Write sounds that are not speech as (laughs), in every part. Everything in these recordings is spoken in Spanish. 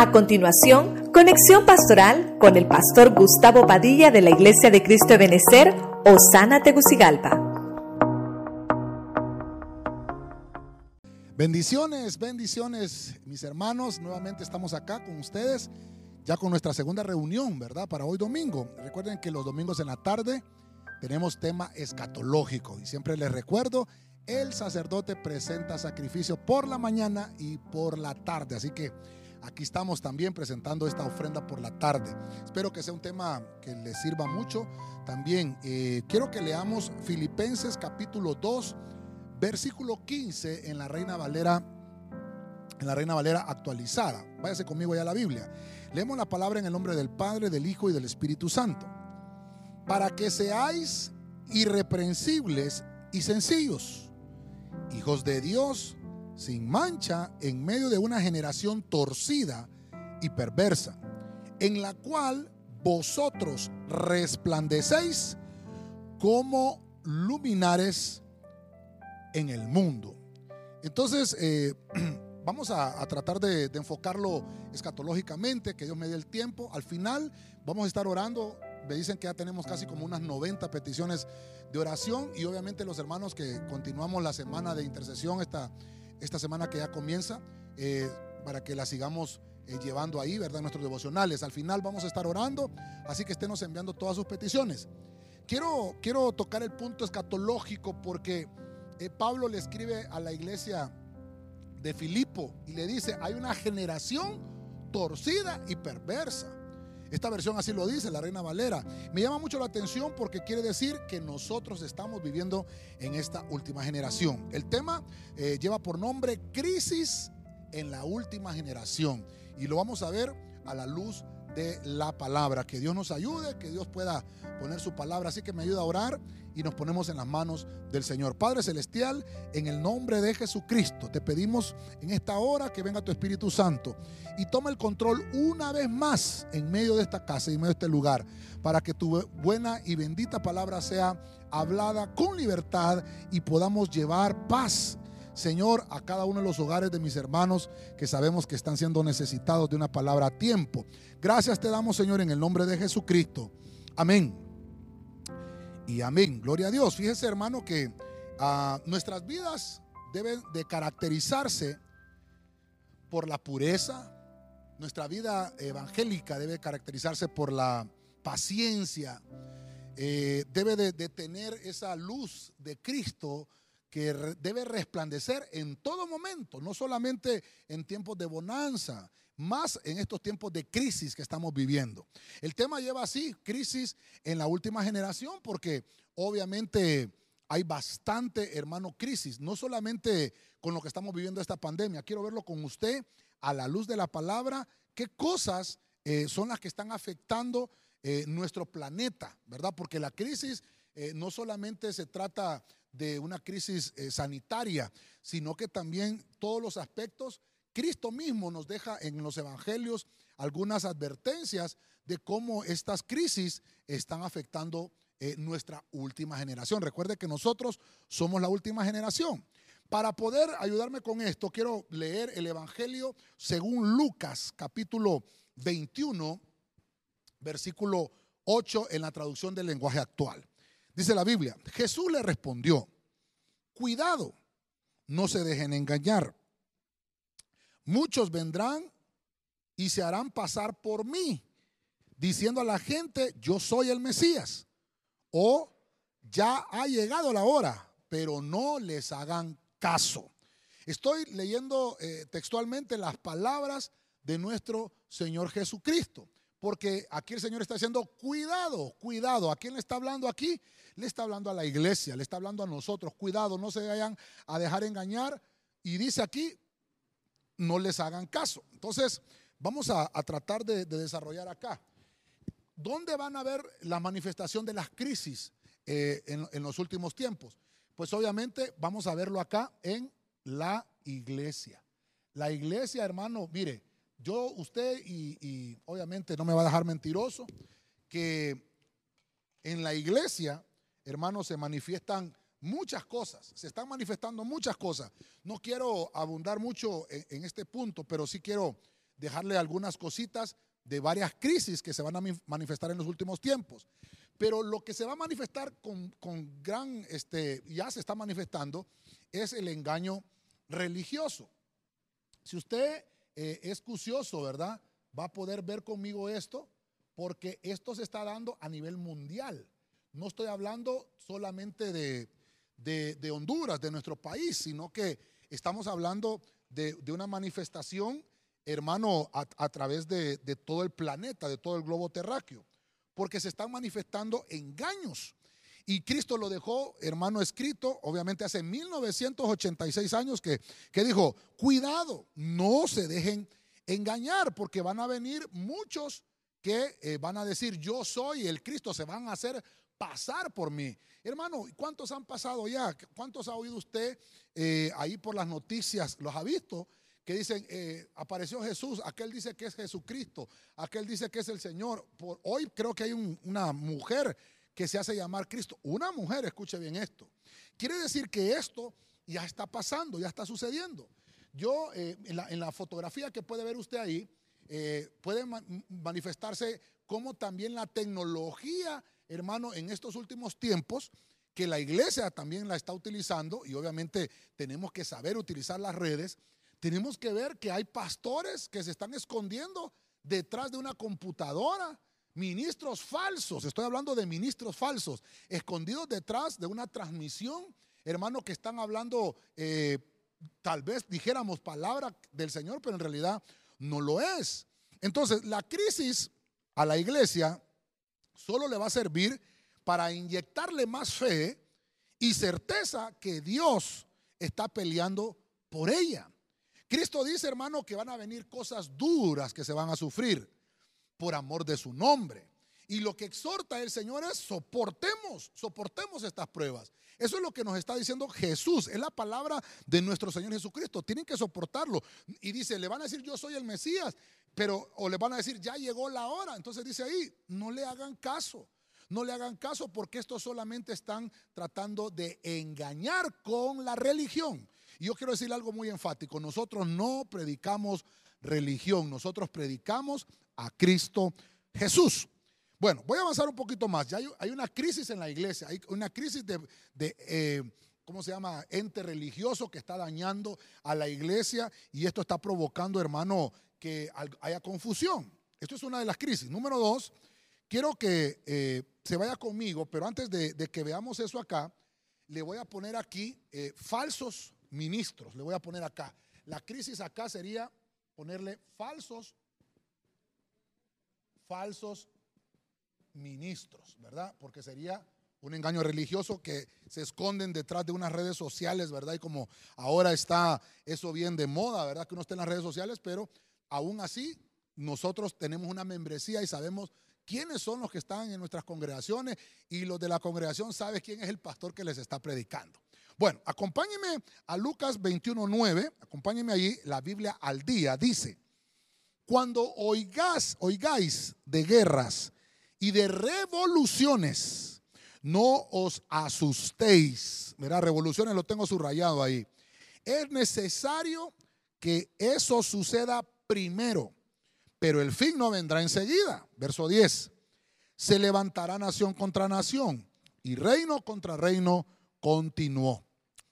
A continuación, conexión pastoral con el pastor Gustavo Padilla de la Iglesia de Cristo de Benecer, Osana Tegucigalpa. Bendiciones, bendiciones, mis hermanos. Nuevamente estamos acá con ustedes, ya con nuestra segunda reunión, ¿verdad? Para hoy domingo. Recuerden que los domingos en la tarde tenemos tema escatológico. Y siempre les recuerdo, el sacerdote presenta sacrificio por la mañana y por la tarde. Así que aquí estamos también presentando esta ofrenda por la tarde. Espero que sea un tema que les sirva mucho. También eh, quiero que leamos Filipenses capítulo 2, versículo 15 en la Reina Valera, en la Reina Valera actualizada. Váyase conmigo ya a la Biblia. Leemos la palabra en el nombre del Padre, del Hijo y del Espíritu Santo. Para que seáis irreprensibles y sencillos, hijos de Dios, sin mancha, en medio de una generación torcida y perversa, en la cual vosotros resplandecéis como luminares en el mundo. Entonces, eh, (clears throat) vamos a, tratar de, de, enfocarlo escatológicamente, que Dios me dé el tiempo. Al final vamos a estar orando. Me dicen que ya tenemos casi como unas 90 peticiones de oración y obviamente los hermanos que continuamos la semana de intercesión esta, esta semana que ya comienza, eh, para que la sigamos eh, llevando ahí, ¿verdad? Nuestros devocionales. Al final vamos a estar orando, así que estemos enviando todas sus peticiones. Quiero, quiero tocar el punto escatológico porque eh, Pablo le escribe a la iglesia de Filipo y le dice, hay una generación torcida y perversa. Esta versión así lo dice, la Reina Valera. Me llama mucho la atención porque quiere decir que nosotros estamos viviendo en esta última generación. El tema eh, lleva por nombre Crisis en la última generación. Y lo vamos a ver a la luz de la palabra. Que Dios nos ayude, que Dios pueda poner su palabra. Así que me ayuda a orar y nos ponemos en las manos del Señor. Padre Celestial, en el nombre de Jesucristo, te pedimos en esta hora que venga tu Espíritu Santo y toma el control una vez más en medio de esta casa y en medio de este lugar, para que tu buena y bendita palabra sea hablada con libertad y podamos llevar paz. Señor, a cada uno de los hogares de mis hermanos que sabemos que están siendo necesitados de una palabra a tiempo. Gracias te damos, Señor, en el nombre de Jesucristo. Amén y amén. Gloria a Dios. Fíjese, hermano, que ah, nuestras vidas deben de caracterizarse por la pureza. Nuestra vida evangélica debe caracterizarse por la paciencia. Eh, debe de, de tener esa luz de Cristo que debe resplandecer en todo momento, no solamente en tiempos de bonanza, más en estos tiempos de crisis que estamos viviendo. El tema lleva así, crisis en la última generación, porque obviamente hay bastante, hermano, crisis, no solamente con lo que estamos viviendo esta pandemia, quiero verlo con usted a la luz de la palabra, qué cosas eh, son las que están afectando eh, nuestro planeta, ¿verdad? Porque la crisis eh, no solamente se trata de una crisis sanitaria, sino que también todos los aspectos Cristo mismo nos deja en los evangelios algunas advertencias de cómo estas crisis están afectando eh, nuestra última generación. Recuerde que nosotros somos la última generación. Para poder ayudarme con esto, quiero leer el Evangelio según Lucas, capítulo 21, versículo 8 en la traducción del lenguaje actual. Dice la Biblia, Jesús le respondió, cuidado, no se dejen engañar Muchos vendrán y se harán pasar por mí, diciendo a la gente, yo soy el Mesías. O ya ha llegado la hora, pero no les hagan caso. Estoy leyendo eh, textualmente las palabras de nuestro Señor Jesucristo. Porque aquí el Señor está diciendo, cuidado, cuidado. ¿A quién le está hablando aquí? Le está hablando a la iglesia, le está hablando a nosotros. Cuidado, no se vayan a dejar engañar. Y dice aquí, no les hagan caso. Entonces, vamos a, tratar de, desarrollar acá. ¿Dónde van a ver la manifestación de las crisis eh, en, los últimos tiempos? Pues obviamente vamos a verlo acá en la iglesia. La iglesia, hermano, mire, yo, usted y, obviamente no me va a dejar mentiroso, que en la iglesia, hermanos, se manifiestan muchas cosas, se están manifestando muchas cosas. No quiero abundar mucho en, este punto, pero sí quiero dejarle algunas cositas de varias crisis que se van a manifestar en los últimos tiempos. Pero lo que se va a manifestar con, gran, este, ya se está manifestando, es el engaño religioso. Si usted eh, es cucioso, ¿verdad? Va a poder ver conmigo esto, porque esto se está dando a nivel mundial. No estoy hablando solamente de, de, Honduras, de nuestro país, sino que estamos hablando de, una manifestación, hermano, a, través de, de todo el planeta, de todo el globo terráqueo, porque se están manifestando engaños. Y Cristo lo dejó, hermano, escrito, obviamente hace 1986 años, que, que dijo, cuidado, no se dejen engañar, porque van a venir muchos que eh, van a decir, yo soy el Cristo, se van a hacer pasar por mí. Hermano, ¿cuántos han pasado ya? ¿Cuántos ha oído usted eh, ahí por las noticias? ¿Los ha visto? Que dicen, eh, apareció Jesús, aquel dice que es Jesucristo, aquel dice que es el Señor. Por, hoy creo que hay una mujer que se hace llamar Cristo. Una mujer, escuche bien esto. Quiere decir que esto ya está pasando, ya está sucediendo. Yo, eh, en, la, fotografía que puede ver usted ahí, puede manifestarse como también la tecnología hermano, en estos últimos tiempos, que la iglesia también la está utilizando, y obviamente tenemos que saber utilizar las redes, tenemos que ver que hay pastores que se están escondiendo detrás de una computadora, ministros falsos, estoy hablando de ministros falsos, escondidos detrás de una transmisión, hermano, que están hablando, eh, tal vez dijéramos palabra del Señor, pero en realidad no lo es. Entonces, la crisis a la iglesia solo le va a servir para inyectarle más fe y certeza que Dios está peleando por ella. Cristo dice, hermano, que van a venir cosas duras que se van a sufrir por amor de su nombre. Y lo que exhorta el Señor es soportemos, soportemos estas pruebas. Eso es lo que nos está diciendo Jesús. Es la palabra de nuestro Señor Jesucristo. Tienen que soportarlo. Y dice, le van a decir yo soy el Mesías, pero o le van a decir ya llegó la hora. Entonces dice ahí, no le hagan caso. No le hagan caso porque estos solamente están tratando de engañar con la religión. Y yo quiero decir algo muy enfático. Nosotros no predicamos religión, nosotros predicamos a Cristo Jesús. Bueno, voy a avanzar un poquito más. Ya hay, una crisis en la iglesia, hay una crisis de, eh, ¿cómo se llama? Ente religioso que está dañando a la iglesia y esto está provocando, hermano, que haya confusión. Esto es una de las crisis. Número dos, quiero que eh, se vaya conmigo, pero antes de, que veamos eso acá, le voy a poner aquí eh, falsos ministros. Le voy a poner acá. La crisis acá sería ponerle falsos, falsos ministros, ¿verdad? Porque sería un engaño religioso que se esconden detrás de unas redes sociales, ¿verdad? Y como ahora está eso bien de moda, ¿verdad? Que uno esté en las redes sociales, pero aún así nosotros tenemos una membresía y sabemos quiénes son los que están en nuestras congregaciones y los de la congregación saben quién es el pastor que les está predicando. Bueno, acompáñenme a Lucas 21.9, acompáñenme allí, la Biblia al día, dice, cuando oigáis, oigáis de guerras, y de revoluciones. No os asustéis. Mira, revoluciones lo tengo subrayado ahí. Es necesario que eso suceda primero, pero el fin no vendrá enseguida. Verso 10. Se levantará nación contra nación y reino contra reino continuó.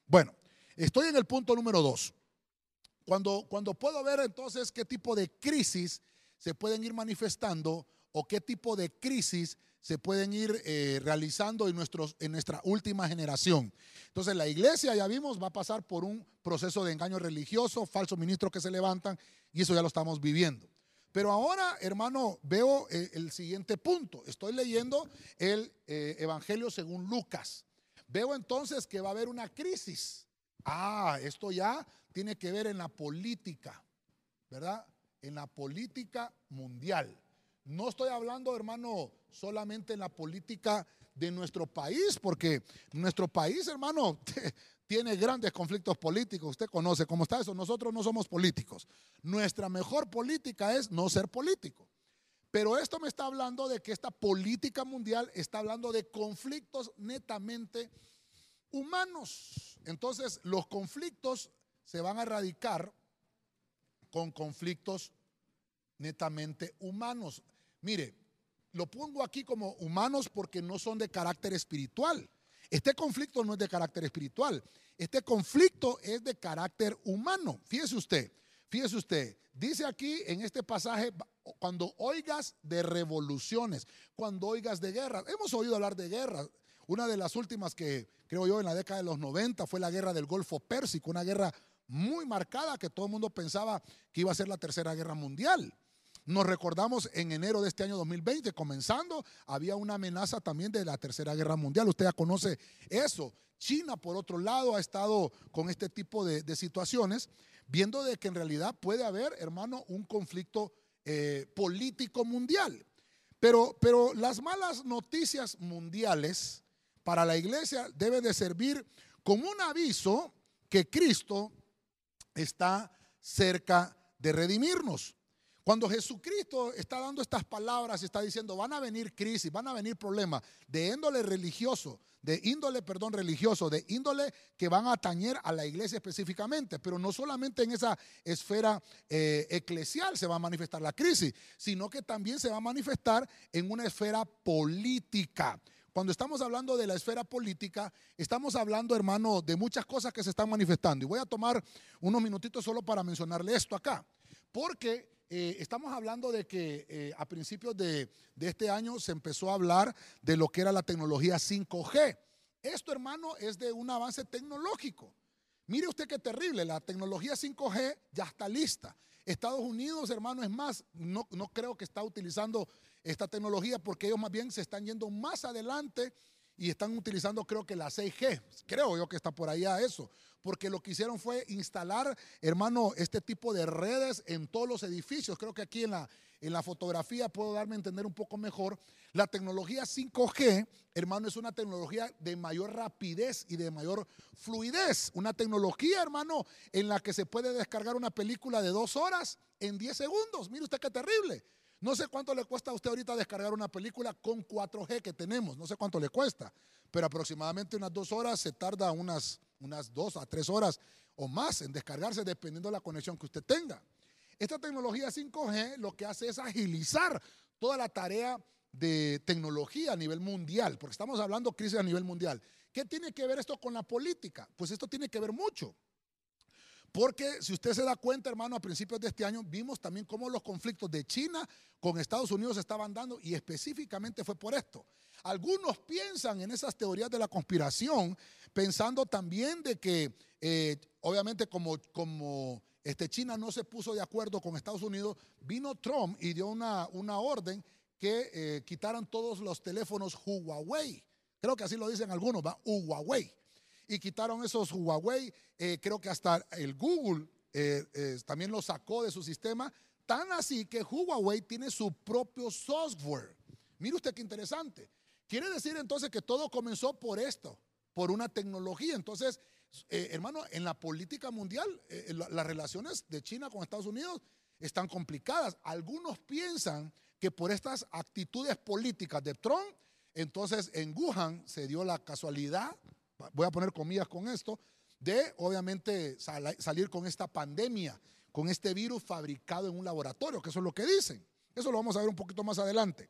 Bueno, estoy en el punto número 2. Cuando, puedo ver entonces qué tipo de crisis se pueden ir manifestando, o qué tipo de crisis se pueden ir eh, realizando en, nuestros, en nuestra última generación. Entonces la iglesia, ya vimos, va a pasar por un proceso de engaño religioso, falsos ministros que se levantan, y eso ya lo estamos viviendo. Pero ahora, hermano, veo eh, el siguiente punto. Estoy leyendo el eh, Evangelio según Lucas. Veo entonces que va a haber una crisis. Ah, esto ya tiene que ver en la política, ¿verdad? En la política mundial. No estoy hablando, hermano, solamente en la política de nuestro país, porque nuestro país, hermano, (laughs) tiene grandes conflictos políticos. Usted conoce cómo está eso. Nosotros no somos políticos. Nuestra mejor política es no ser político. Pero esto me está hablando de que esta política mundial está hablando de conflictos netamente humanos. Entonces, los conflictos se van a erradicar con conflictos netamente humanos. Mire, lo pongo aquí como humanos porque no son de carácter espiritual. Este conflicto no es de carácter espiritual. Este conflicto es de carácter humano. Fíjese usted, fíjese usted. Dice aquí en este pasaje, cuando oigas de revoluciones, cuando oigas de guerras. Hemos oído hablar de guerras. Una de las últimas que creo yo en la década de los 90 fue la guerra del Golfo Pérsico, una guerra muy marcada que todo el mundo pensaba que iba a ser la tercera guerra mundial. Nos recordamos en enero de este año 2020, comenzando, había una amenaza también de la Tercera Guerra Mundial. Usted ya conoce eso. China, por otro lado, ha estado con este tipo de, situaciones, viendo de que en realidad puede haber, hermano, un conflicto eh, político mundial. Pero, pero las malas noticias mundiales para la iglesia deben de servir como un aviso que Cristo está cerca de redimirnos. Cuando Jesucristo está dando estas palabras, está diciendo, van a venir crisis, van a venir problemas de índole religioso, de índole, perdón, religioso, de índole que van a atañer a la iglesia específicamente, pero no solamente en esa esfera eh, eclesial se va a manifestar la crisis, sino que también se va a manifestar en una esfera política. Cuando estamos hablando de la esfera política, estamos hablando, hermano, de muchas cosas que se están manifestando. Y voy a tomar unos minutitos solo para mencionarle esto acá. Porque eh, estamos hablando de que eh, a principios de, este año se empezó a hablar de lo que era la tecnología 5G. Esto, hermano, es de un avance tecnológico. Mire usted qué terrible, la tecnología 5G ya está lista. Estados Unidos, hermano, es más, no, no creo que está utilizando esta tecnología porque ellos más bien se están yendo más adelante y están utilizando creo que la 6G. Creo yo que está por allá eso porque lo que hicieron fue instalar, hermano, este tipo de redes en todos los edificios. Creo que aquí en la, en la fotografía puedo darme a entender un poco mejor. La tecnología 5G, hermano, es una tecnología de mayor rapidez y de mayor fluidez. Una tecnología, hermano, en la que se puede descargar una película de dos horas en 10 segundos. Mire usted qué terrible. No sé cuánto le cuesta a usted ahorita descargar una película con 4G que tenemos, no sé cuánto le cuesta, pero aproximadamente unas dos horas se tarda unas, unas dos a tres horas o más en descargarse dependiendo de la conexión que usted tenga. Esta tecnología 5G lo que hace es agilizar toda la tarea de tecnología a nivel mundial, porque estamos hablando crisis a nivel mundial. ¿Qué tiene que ver esto con la política? Pues esto tiene que ver mucho. Porque si usted se da cuenta, hermano, a principios de este año vimos también cómo los conflictos de China con Estados Unidos se estaban dando y específicamente fue por esto. Algunos piensan en esas teorías de la conspiración, pensando también de que, eh, obviamente, como, como este China no se puso de acuerdo con Estados Unidos, vino Trump y dio una, una orden que eh, quitaran todos los teléfonos Huawei. Creo que así lo dicen algunos, va, Huawei y quitaron esos Huawei. Eh, creo que hasta el Google eh, eh, también lo sacó de su sistema. Tan así que Huawei tiene su propio software. Mire usted qué interesante. Quiere decir entonces que todo comenzó por esto, por una tecnología. Entonces, hermano, en la política mundial, las relaciones de China con Estados Unidos están complicadas. Algunos piensan que por estas actitudes políticas de Trump, entonces en Wuhan se dio la casualidad voy a poner comillas con esto, de obviamente salir con esta pandemia, con este virus fabricado en un laboratorio, que eso es lo que dicen. Eso lo vamos a ver un poquito más adelante.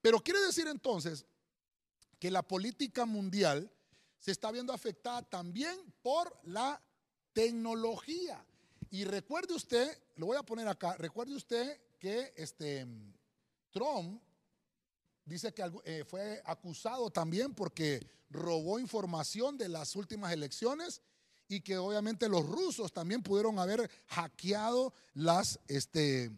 Pero quiere decir entonces que la política mundial se está viendo afectada también por la tecnología. Y recuerde usted, lo voy a poner acá, recuerde usted que este Trump dice que eh, fue acusado también porque robó información de las últimas elecciones y que obviamente los rusos también pudieron haber hackeado las, este,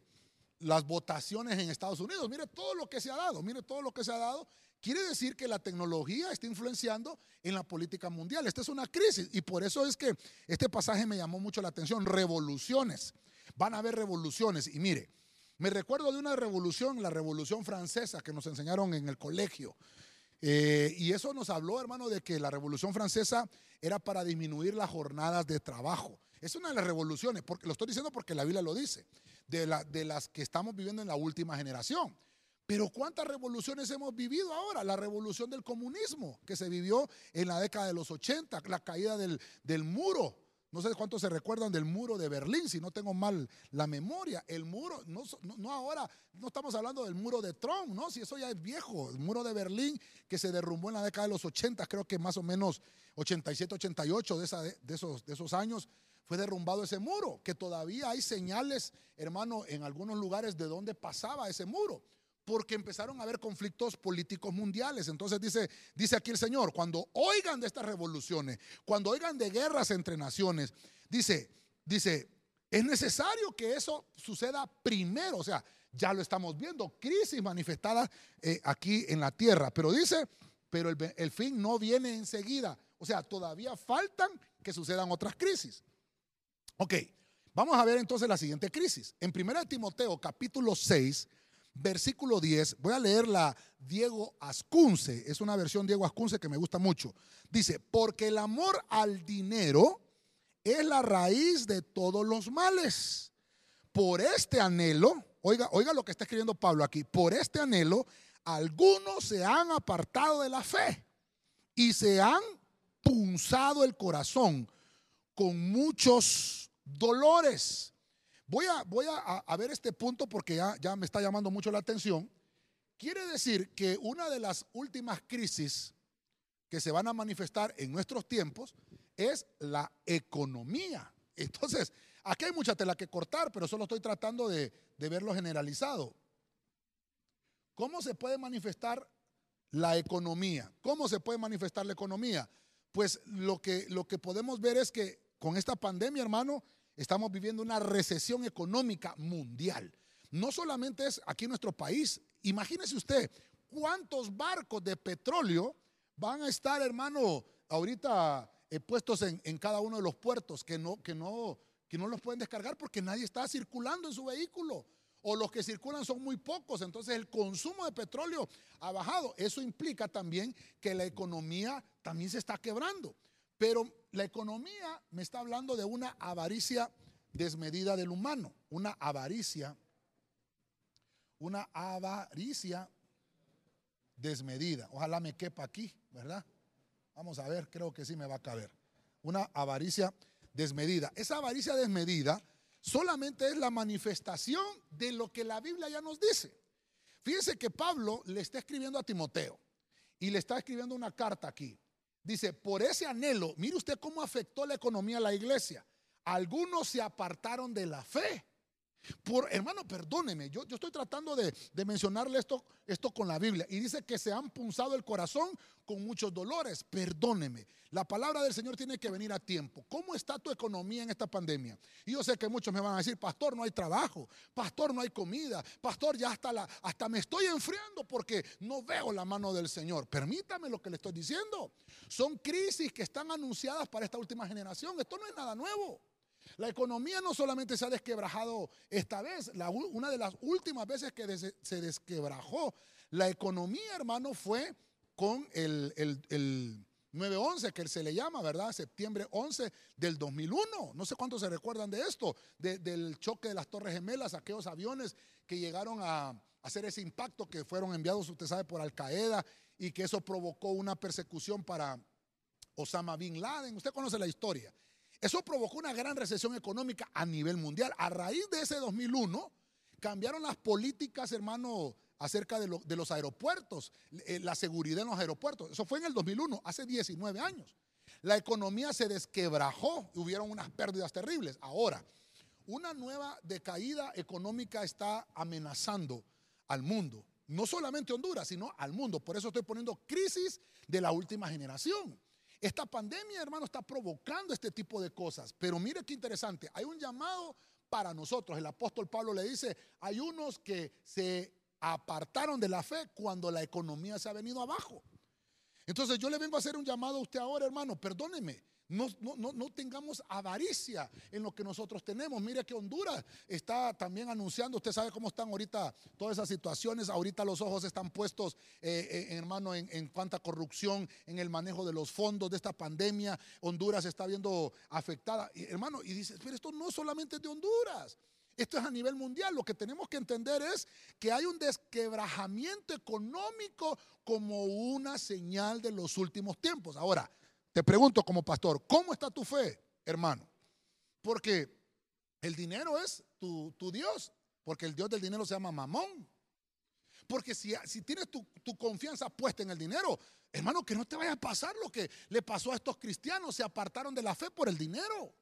las votaciones en Estados Unidos. Mire todo lo que se ha dado, mire todo lo que se ha dado. Quiere decir que la tecnología está influenciando en la política mundial. Esta es una crisis y por eso es que este pasaje me llamó mucho la atención. Revoluciones. Van a haber revoluciones. Y mire, me recuerdo de una revolución, la revolución francesa que nos enseñaron en el colegio. Eh, y eso nos habló, hermano, de que la revolución francesa era para disminuir las jornadas de trabajo. Es una de las revoluciones, porque lo estoy diciendo porque la Biblia lo dice, de, la, de las que estamos viviendo en la última generación. Pero ¿cuántas revoluciones hemos vivido ahora? La revolución del comunismo que se vivió en la década de los 80, la caída del muro no sé cuántos se recuerdan del muro de Berlín, si no tengo mal la memoria. El muro, no, no, ahora, no estamos hablando del muro de Trump, ¿no? Si eso ya es viejo. El muro de Berlín que se derrumbó en la década de los 80, creo que más o menos 87, 88 de, esa, de, esos, de esos años fue derrumbado ese muro. Que todavía hay señales, hermano, en algunos lugares de dónde pasaba ese muro porque empezaron a haber conflictos políticos mundiales. Entonces dice, dice aquí el Señor, cuando oigan de estas revoluciones, cuando oigan de guerras entre naciones, dice, dice, es necesario que eso suceda primero, o sea, ya lo estamos viendo, crisis manifestadas eh, aquí en la tierra, pero dice, pero el, el fin no viene enseguida, o sea, todavía faltan que sucedan otras crisis. Ok, vamos a ver entonces la siguiente crisis. En 1 Timoteo capítulo 6, versículo 10, voy a leer la Diego Ascunce, es una versión Diego Ascunce que me gusta mucho. Dice, porque el amor al dinero es la raíz de todos los males. Por este anhelo, oiga, oiga lo que está escribiendo Pablo aquí, por este anhelo, algunos se han apartado de la fe y se han punzado el corazón con muchos dolores. Voy a, voy a, ver este punto porque ya, me está llamando mucho la atención. Quiere decir que una de las últimas crisis que se van a manifestar en nuestros tiempos es la economía. Entonces, aquí hay mucha tela que cortar, pero solo estoy tratando de, de verlo generalizado. ¿Cómo se puede manifestar la economía? ¿Cómo se puede manifestar la economía? Pues lo que, lo que podemos ver es que con esta pandemia, hermano, estamos viviendo una recesión económica mundial. No solamente es aquí en nuestro país. Imagínese usted cuántos barcos de petróleo van a estar, hermano, ahorita eh, puestos en, cada uno de los puertos que no, que, no, que no los pueden descargar porque nadie está circulando en su vehículo. O los que circulan son muy pocos, entonces el consumo de petróleo ha bajado. Eso implica también que la economía también se está quebrando. Pero la economía me está hablando de una avaricia desmedida del humano, una avaricia, una avaricia desmedida. Ojalá me quepa aquí, ¿verdad? Vamos a ver, creo que sí me va a caber. Una avaricia desmedida. Esa avaricia desmedida solamente es la manifestación de lo que la Biblia ya nos dice. Fíjense que Pablo le está escribiendo a Timoteo y le está escribiendo una carta aquí. Dice, por ese anhelo, mire usted cómo afectó la economía a la iglesia. Algunos se apartaron de la fe. Por, hermano, perdóneme, yo, yo estoy tratando de, mencionarle esto, esto con la Biblia. Y dice que se han punzado el corazón con muchos dolores. Perdóneme. La palabra del Señor tiene que venir a tiempo. ¿Cómo está tu economía en esta pandemia? Y yo sé que muchos me van a decir, pastor, no hay trabajo, pastor, no hay comida, pastor, ya hasta, la, hasta me estoy enfriando porque no veo la mano del Señor. Permítame lo que le estoy diciendo. Son crisis que están anunciadas para esta última generación. Esto no es nada nuevo. La economía no solamente se ha desquebrajado esta vez, una de las últimas veces que se desquebrajó la economía, hermano, fue con el, el, 9-11, que se le llama, ¿verdad? Septiembre 11 del 2001. No sé cuántos se recuerdan de esto, del choque de las Torres Gemelas, aquellos aviones que llegaron a hacer ese impacto que fueron enviados, usted sabe, por Al Qaeda y que eso provocó una persecución para Osama Bin Laden. Usted conoce la historia. Eso provocó una gran recesión económica a nivel mundial. A raíz de ese 2001, cambiaron las políticas, hermano, acerca de, los aeropuertos, eh, la seguridad en los aeropuertos. Eso fue en el 2001, hace 19 años. La economía se desquebrajó y hubieron unas pérdidas terribles. Ahora, una nueva decaída económica está amenazando al mundo. No solamente Honduras, sino al mundo. Por eso estoy poniendo crisis de la última generación. Esta pandemia, hermano, está provocando este tipo de cosas. Pero mire qué interesante, hay un llamado para nosotros. El apóstol Pablo le dice, hay unos que se apartaron de la fe cuando la economía se ha venido abajo. Entonces yo le vengo a hacer un llamado a usted ahora, hermano, perdóneme. No, no, tengamos avaricia en lo que nosotros tenemos. Mire que Honduras está también anunciando, usted sabe cómo están ahorita todas esas situaciones, ahorita los ojos están puestos, eh, eh, hermano, en, en cuanta corrupción, en el manejo de los fondos de esta pandemia. Honduras está viendo afectada. hermano, y dice, pero esto no solamente de Honduras. Esto es a nivel mundial. Lo que tenemos que entender es que hay un desquebrajamiento económico como una señal de los últimos tiempos. Ahora, te pregunto como pastor, ¿cómo está tu fe, hermano? Porque el dinero es tu, Dios, porque el Dios del dinero se llama mamón. Porque si, tienes tu, tu, confianza puesta en el dinero, hermano, que no te vaya a pasar lo que le pasó a estos cristianos, se apartaron de la fe por el dinero.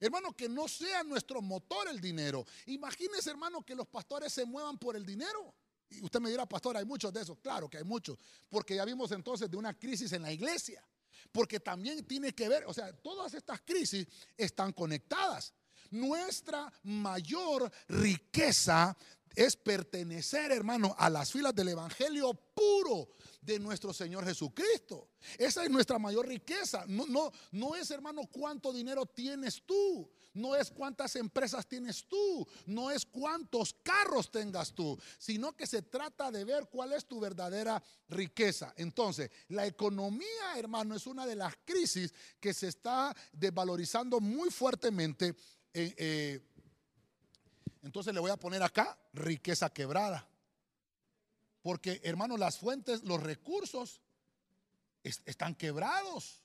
Hermano, que no sea nuestro motor el dinero. Imagínese, hermano, que los pastores se muevan por el dinero. Y usted me dirá, pastor, hay muchos de esos. Claro que hay muchos. Porque ya vimos entonces de una crisis en la iglesia. Porque también tiene que ver, o sea, todas estas crisis están conectadas. Nuestra mayor riqueza es pertenecer, hermano, a las filas del Evangelio puro de nuestro Señor Jesucristo. Esa es nuestra mayor riqueza. No, es, hermano, cuánto dinero tienes tú. No es cuántas empresas tienes tú. No es cuántos carros tengas tú. Sino que se trata de ver cuál es tu verdadera riqueza. Entonces, la economía, hermano, es una de las crisis que se está desvalorizando muy fuertemente. Eh, entonces le voy a poner acá riqueza quebrada. Porque, hermano, las fuentes, los recursos están quebrados.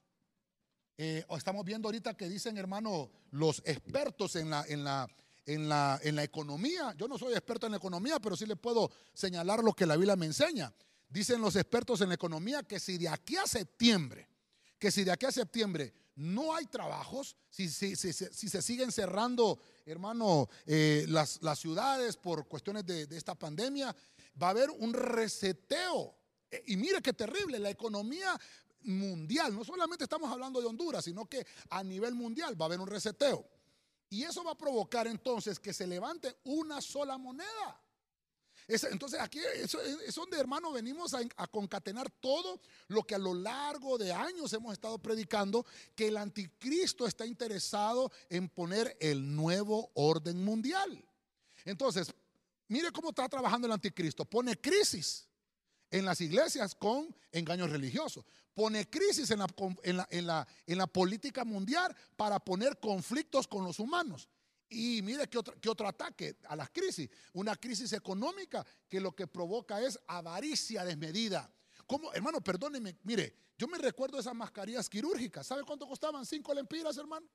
Eh, estamos viendo ahorita que dicen, hermano, los expertos en la, en, la, en, la, en la economía. Yo no soy experto en la economía, pero sí le puedo señalar lo que la Biblia me enseña. Dicen los expertos en la economía que si de aquí a septiembre, que si de aquí a septiembre no hay trabajos, si, si, si, si se siguen cerrando, hermano, eh, las, las, ciudades por cuestiones de, de esta pandemia, va a haber un reseteo. E, y mire qué terrible, la economía mundial, no solamente estamos hablando de Honduras, sino que a nivel mundial va a haber un reseteo. Y eso va a provocar entonces que se levante una sola moneda. entonces aquí es, donde hermano venimos a, a, concatenar todo lo que a lo largo de años hemos estado predicando, que el anticristo está interesado en poner el nuevo orden mundial. Entonces, Mire cómo está trabajando el anticristo. Pone crisis en las iglesias con engaños religiosos. Pone crisis en la, en la, política mundial para poner conflictos con los humanos. Y mire qué otro, qué otro ataque a las crisis. Una crisis económica que lo que provoca es avaricia desmedida. ¿Cómo? Hermano, perdóneme, mire, yo me recuerdo esas mascarillas quirúrgicas. ¿Sabe cuánto costaban? Cinco lempiras, hermano.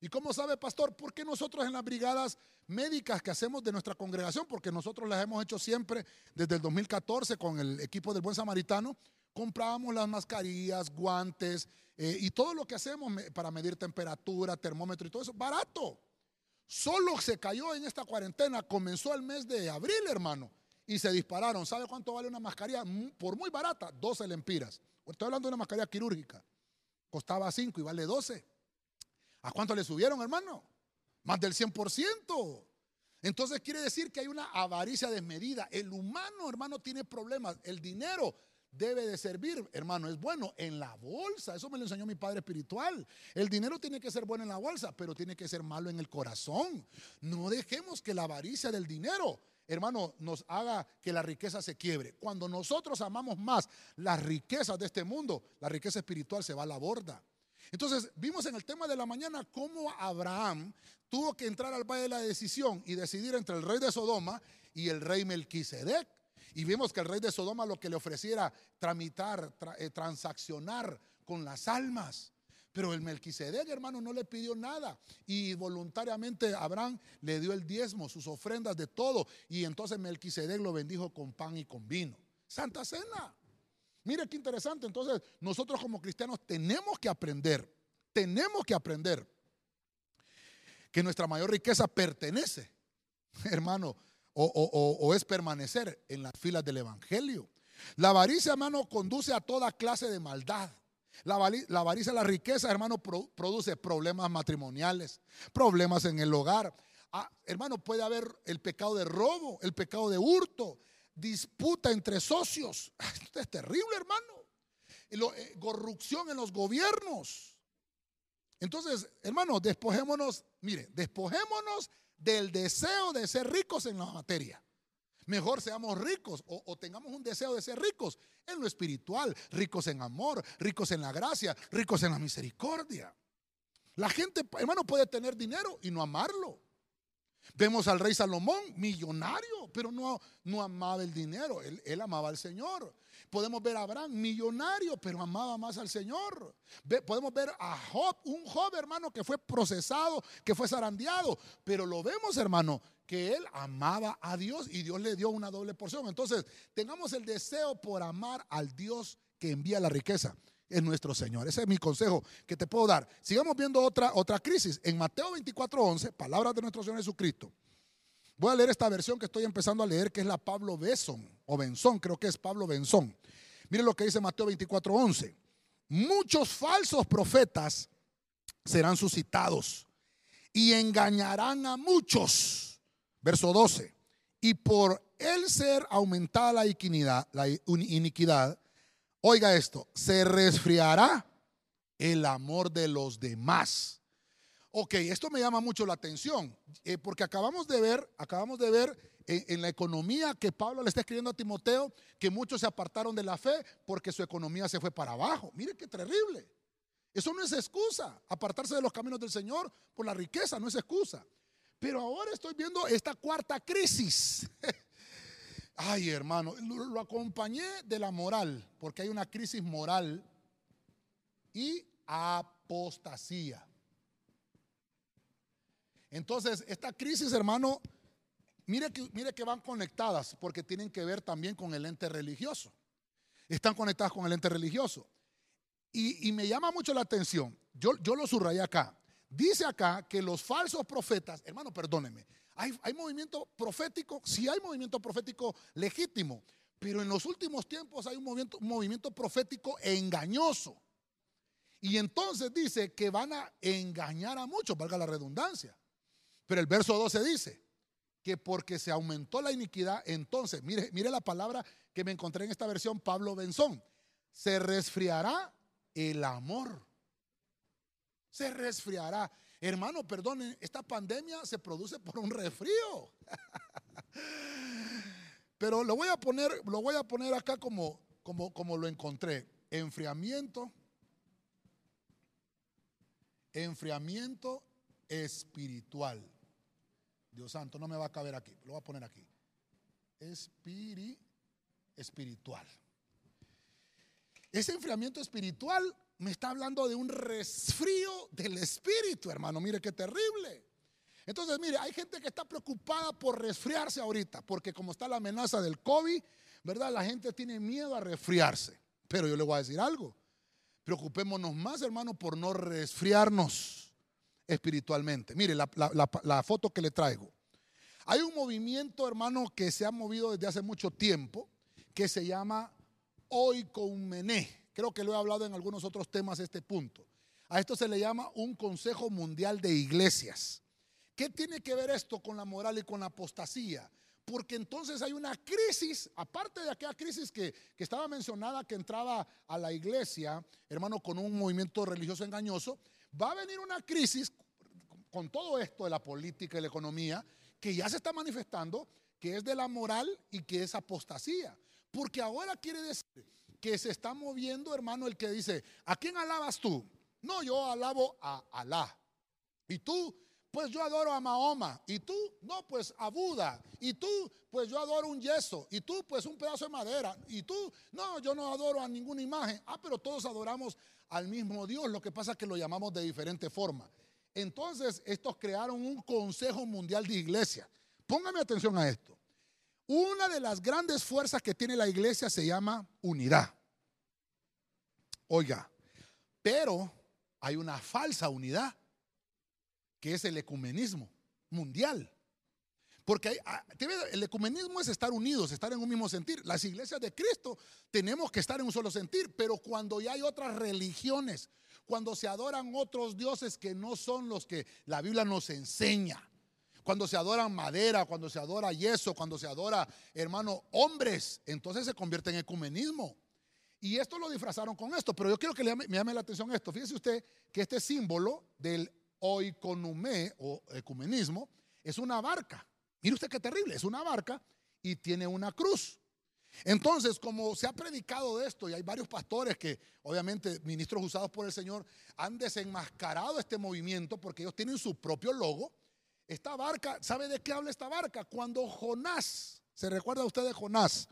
¿Y cómo sabe, pastor? Porque nosotros en las brigadas médicas que hacemos de nuestra congregación, porque nosotros las hemos hecho siempre desde el 2014 con el equipo del Buen Samaritano, comprábamos las mascarillas, guantes eh, y todo lo que hacemos para medir temperatura, termómetro y todo eso, barato. Solo se cayó en esta cuarentena, comenzó el mes de abril, hermano, y se dispararon. ¿Sabe cuánto vale una mascarilla? Por muy barata, 12 lempiras. Estoy hablando de una mascarilla quirúrgica. Costaba 5 y vale 12. ¿A cuánto le subieron, hermano? Más del 100%. Entonces quiere decir que hay una avaricia desmedida. El humano, hermano, tiene problemas. El dinero debe de servir, hermano, es bueno en la bolsa. Eso me lo enseñó mi padre espiritual. El dinero tiene que ser bueno en la bolsa, pero tiene que ser malo en el corazón. No dejemos que la avaricia del dinero, hermano, nos haga que la riqueza se quiebre. Cuando nosotros amamos más las riquezas de este mundo, la riqueza espiritual se va a la borda. Entonces, vimos en el tema de la mañana cómo Abraham tuvo que entrar al valle de la decisión y decidir entre el rey de Sodoma y el rey Melquisedec. Y vimos que el rey de Sodoma lo que le ofreciera tramitar, eh, transaccionar con las almas. Pero el Melquisedec, hermano, no le pidió nada. Y voluntariamente Abraham le dio el diezmo, sus ofrendas de todo. Y entonces Melquisedec lo bendijo con pan y con vino. Santa Cena. Mire qué interesante. Entonces, nosotros como cristianos tenemos que aprender, tenemos que aprender que nuestra mayor riqueza pertenece, (laughs) hermano, o, es permanecer en las filas del Evangelio. La avaricia, hermano, conduce a toda clase de maldad. La, avaricia, la riqueza, hermano, produce problemas matrimoniales, problemas en el hogar. Ah, hermano, puede haber el pecado de robo, el pecado de hurto, disputa entre socios. (laughs) Esto es terrible, hermano. Eh, corrupción en los gobiernos. Entonces, hermano, despojémonos, mire, despojémonos del deseo de ser ricos en la materia. Mejor seamos ricos o, o, tengamos un deseo de ser ricos en lo espiritual, ricos en amor, ricos en la gracia, ricos en la misericordia. La gente, hermano, puede tener dinero y no amarlo. Vemos al rey Salomón, millonario, pero no, no amaba el dinero, él, él amaba al Señor. Podemos ver a Abraham, millonario, pero amaba más al Señor. podemos ver a Job, un Job, hermano, que fue procesado, que fue zarandeado, pero lo vemos, hermano, que él amaba a Dios y Dios le dio una doble porción. Entonces, tengamos el deseo por amar al Dios que envía la riqueza es nuestro Señor. Ese es mi consejo que te puedo dar. Sigamos viendo otra, otra crisis. En Mateo 24:11, palabras de nuestro Señor Jesucristo. Voy a leer esta versión que estoy empezando a leer, que es la Pablo Besson, o Benzón, creo que es Pablo Benzón. Miren lo que dice Mateo 24:11. Muchos falsos profetas serán suscitados y engañarán a muchos. Verso 12. Y por el ser aumentada la iniquidad, la iniquidad Oiga esto, se resfriará el amor de los demás. Ok, esto me llama mucho la atención, eh, porque acabamos de ver, acabamos de ver en, en, la economía que Pablo le está escribiendo a Timoteo que muchos se apartaron de la fe porque su economía se fue para abajo. Mire qué terrible. Eso no es excusa. Apartarse de los caminos del Señor por la riqueza no es excusa. Pero ahora estoy viendo esta cuarta crisis. (laughs) Ay, hermano, lo, acompañé de la moral, porque hay una crisis moral y apostasía. Entonces, esta crisis, hermano, mire que, mire que van conectadas, porque tienen que ver también con el ente religioso. Están conectadas con el ente religioso. Y, me llama mucho la atención, yo, yo lo subrayé acá. Dice acá que los falsos profetas, hermano, perdóneme, ¿Hay, movimiento profético? Sí hay movimiento profético legítimo, pero en los últimos tiempos hay un movimiento, profético engañoso. Y entonces dice que van a engañar a muchos, valga la redundancia. Pero el verso 12 dice que porque se aumentó la iniquidad, entonces, mire, mire la palabra que me encontré en esta versión, Pablo Benzón, se resfriará el amor. Se resfriará. Hermano, perdonen, esta pandemia se produce por un resfrío. Pero lo voy a poner, lo voy a poner acá como, como, como lo encontré. Enfriamiento. Enfriamiento espiritual. Dios santo, no me va a caber aquí. Lo voy a poner aquí. Espiri, espiritual. Ese enfriamiento espiritual me está hablando de un resfrío del espíritu, hermano. Mire qué terrible. Entonces, mire, hay gente que está preocupada por resfriarse ahorita, porque como está la amenaza del COVID, ¿verdad? La gente tiene miedo a resfriarse. Pero yo le voy a decir algo. Preocupémonos más, hermano, por no resfriarnos espiritualmente. Mire la, foto que le traigo. Hay un movimiento, hermano, que se ha movido desde hace mucho tiempo, que se llama Oikoumene. Creo que lo he hablado en algunos otros temas este punto. A esto se le llama un Consejo Mundial de Iglesias. ¿Qué tiene que ver esto con la moral y con la apostasía? Porque entonces hay una crisis, aparte de aquella crisis que, que estaba mencionada, que entraba a la iglesia, hermano, con un movimiento religioso engañoso, va a venir una crisis con todo esto de la política y la economía, que ya se está manifestando, que es de la moral y que es apostasía. Porque ahora quiere decir que se está moviendo, hermano, el que dice, ¿a quién alabas tú? No, yo alabo a Alá. ¿Y tú? Pues yo adoro a Mahoma. ¿Y tú? No, pues a Buda. ¿Y tú? Pues yo adoro un yeso. ¿Y tú? Pues un pedazo de madera. ¿Y tú? No, yo no adoro a ninguna imagen. Ah, pero todos adoramos al mismo Dios. Lo que pasa es que lo llamamos de diferente forma. Entonces, estos crearon un Consejo Mundial de Iglesia. Póngame atención a esto. Una de las grandes fuerzas que tiene la iglesia se llama unidad. Oiga, pero hay una falsa unidad, que es el ecumenismo mundial. Porque ah, el ecumenismo es estar unidos, estar en un mismo sentir. Las iglesias de Cristo tenemos que estar en un solo sentir, pero cuando ya hay otras religiones, cuando se adoran otros dioses que no son los que la Biblia nos enseña, cuando se adora madera, cuando se adora yeso, cuando se adora, hermano, hombres, entonces se convierte en ecumenismo. Y esto lo disfrazaron con esto, pero yo quiero que me llame la atención esto. Fíjese usted que este símbolo del oikonomé o ecumenismo es una barca. Mire usted qué terrible, es una barca y tiene una cruz. Entonces, como se ha predicado de esto, y hay varios pastores que, obviamente, ministros usados por el Señor, han desenmascarado este movimiento porque ellos tienen su propio logo esta barca, ¿sabe de qué habla esta barca? Cuando Jonás, ¿se recuerda usted de Jonás?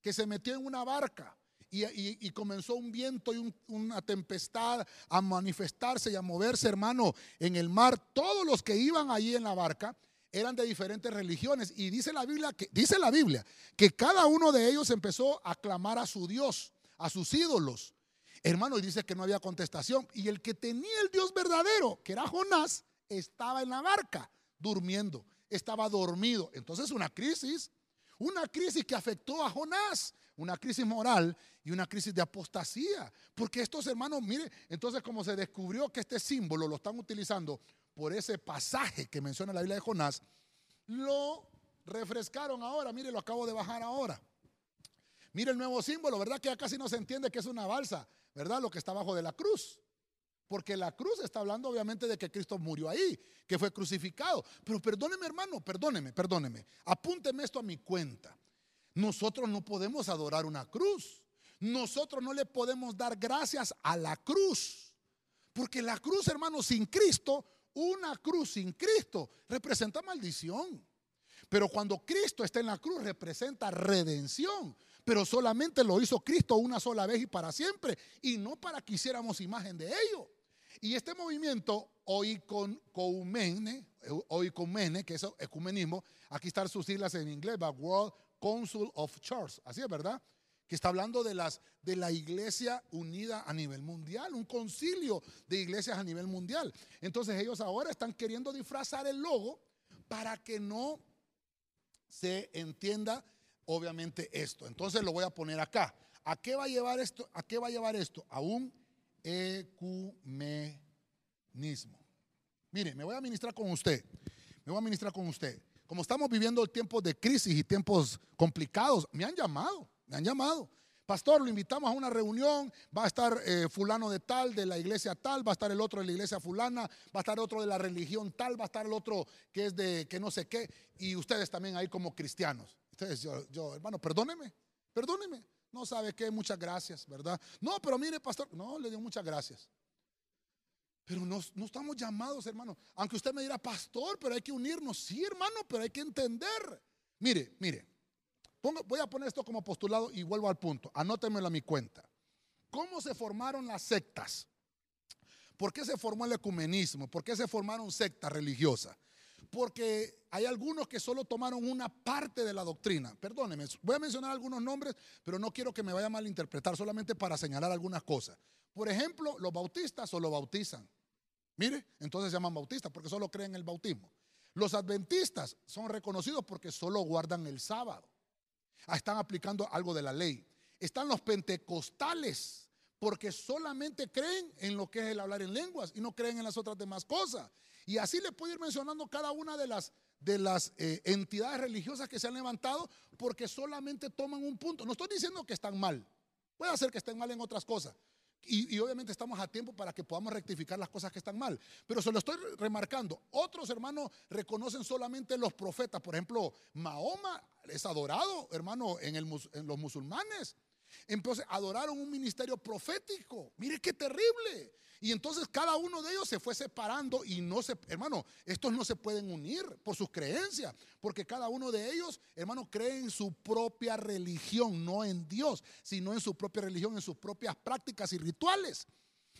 Que se metió en una barca y, comenzó un viento y una tempestad a manifestarse y a moverse, hermano, en el mar. Todos los que iban allí en la barca eran de diferentes religiones y dice la Biblia que dice la Biblia que cada uno de ellos empezó a clamar a su Dios, a sus ídolos. Hermano, y dice que no había contestación y el que tenía el Dios verdadero, que era Jonás, estaba en la barca durmiendo, estaba dormido. Entonces una crisis, una crisis que afectó a Jonás, una crisis moral y una crisis de apostasía. Porque estos hermanos, mire, entonces como se descubrió que este símbolo lo están utilizando por ese pasaje que menciona la Biblia de Jonás, lo refrescaron ahora, mire, lo acabo de bajar ahora. Mire el nuevo símbolo, ¿verdad? Que ya casi no se entiende que es una balsa, ¿verdad? Lo que está abajo de la cruz. Porque la cruz está hablando obviamente de que Cristo murió ahí, que fue crucificado. Pero perdóneme hermano, perdóneme, perdóneme. Apúnteme esto a mi cuenta. Nosotros no podemos adorar una cruz. Nosotros no le podemos dar gracias a la cruz. Porque la cruz, hermano, sin Cristo, una cruz sin Cristo representa maldición. Pero cuando Cristo está en la cruz representa redención. Pero solamente lo hizo Cristo una sola vez y para siempre. Y no para que hiciéramos imagen de ello. Y este movimiento, hoy con Coumene, hoy que es ecumenismo, aquí están sus siglas en inglés, World Council of Church, así es verdad, que está hablando de, las, de la iglesia unida a nivel mundial, un concilio de iglesias a nivel mundial. Entonces ellos ahora están queriendo disfrazar el logo para que no se entienda obviamente esto. Entonces lo voy a poner acá. ¿A qué va a llevar esto? ¿A qué va a llevar esto? A un ecumenismo. Mire, me voy a ministrar con usted. Me voy a ministrar con usted. Como estamos viviendo tiempos de crisis y tiempos complicados, me han llamado, me han llamado. Pastor, lo invitamos a una reunión, va a estar eh, fulano de tal, de la iglesia tal, va a estar el otro de la iglesia fulana, va a estar otro de la religión tal, va a estar el otro que es de que no sé qué, y ustedes también ahí como cristianos. Entonces yo, yo hermano, perdóneme, perdóneme. No sabe qué, muchas gracias, ¿verdad? No, pero mire, pastor, no, le digo muchas gracias. Pero no, estamos llamados, hermano. Aunque usted me dirá, pastor, pero hay que unirnos. Sí, hermano, pero hay que entender. Mire, mire. voy a poner esto como postulado y vuelvo al punto. Anótemelo a mi cuenta. ¿Cómo se formaron las sectas? ¿Por qué se formó el ecumenismo? ¿Por qué se formaron sectas religiosas? Porque hay algunos que solo tomaron una parte de la doctrina. Perdóneme, voy a mencionar algunos nombres, pero no quiero que me vaya a malinterpretar, solamente para señalar algunas cosas. Por ejemplo, los bautistas solo bautizan. Mire, entonces se llaman bautistas porque solo creen en el bautismo. Los adventistas son reconocidos porque solo guardan el sábado. Ah, están aplicando algo de la ley. Están los pentecostales porque solamente creen en lo que es el hablar en lenguas y no creen en las otras demás cosas. Y así le puedo ir mencionando cada una de las, de las eh, entidades religiosas que se han levantado porque solamente toman un punto. No estoy diciendo que están mal. Puede ser que estén mal en otras cosas. Y, obviamente estamos a tiempo para que podamos rectificar las cosas que están mal. Pero se lo estoy remarcando. Otros hermanos reconocen solamente los profetas. Por ejemplo, Mahoma es adorado, hermano, en, en los musulmanes. Entonces adoraron un ministerio profético. Mire qué terrible. Y entonces cada uno de ellos se fue separando y no se, hermano, estos no se pueden unir por sus creencias, porque cada uno de ellos, hermano, cree en su propia religión, no en Dios, sino en su propia religión, en sus propias prácticas y rituales.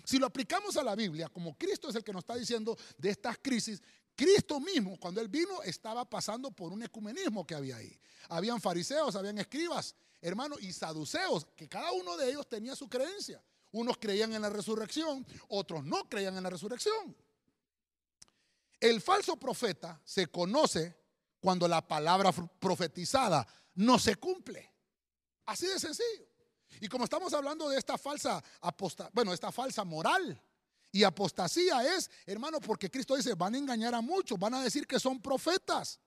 Si lo aplicamos a la Biblia, como Cristo es el que nos está diciendo de estas crisis, Cristo mismo, cuando Él vino, estaba pasando por un ecumenismo que había ahí. Habían fariseos, habían escribas, hermano, y saduceos, que cada uno de ellos tenía su creencia. Unos creían en la resurrección, otros no creían en la resurrección. El falso profeta se conoce cuando la palabra profetizada no se cumple. Así de sencillo. Y como estamos hablando de esta falsa aposta, bueno, esta falsa moral y apostasía es, hermano, porque Cristo dice, van a engañar a muchos, van a decir que son profetas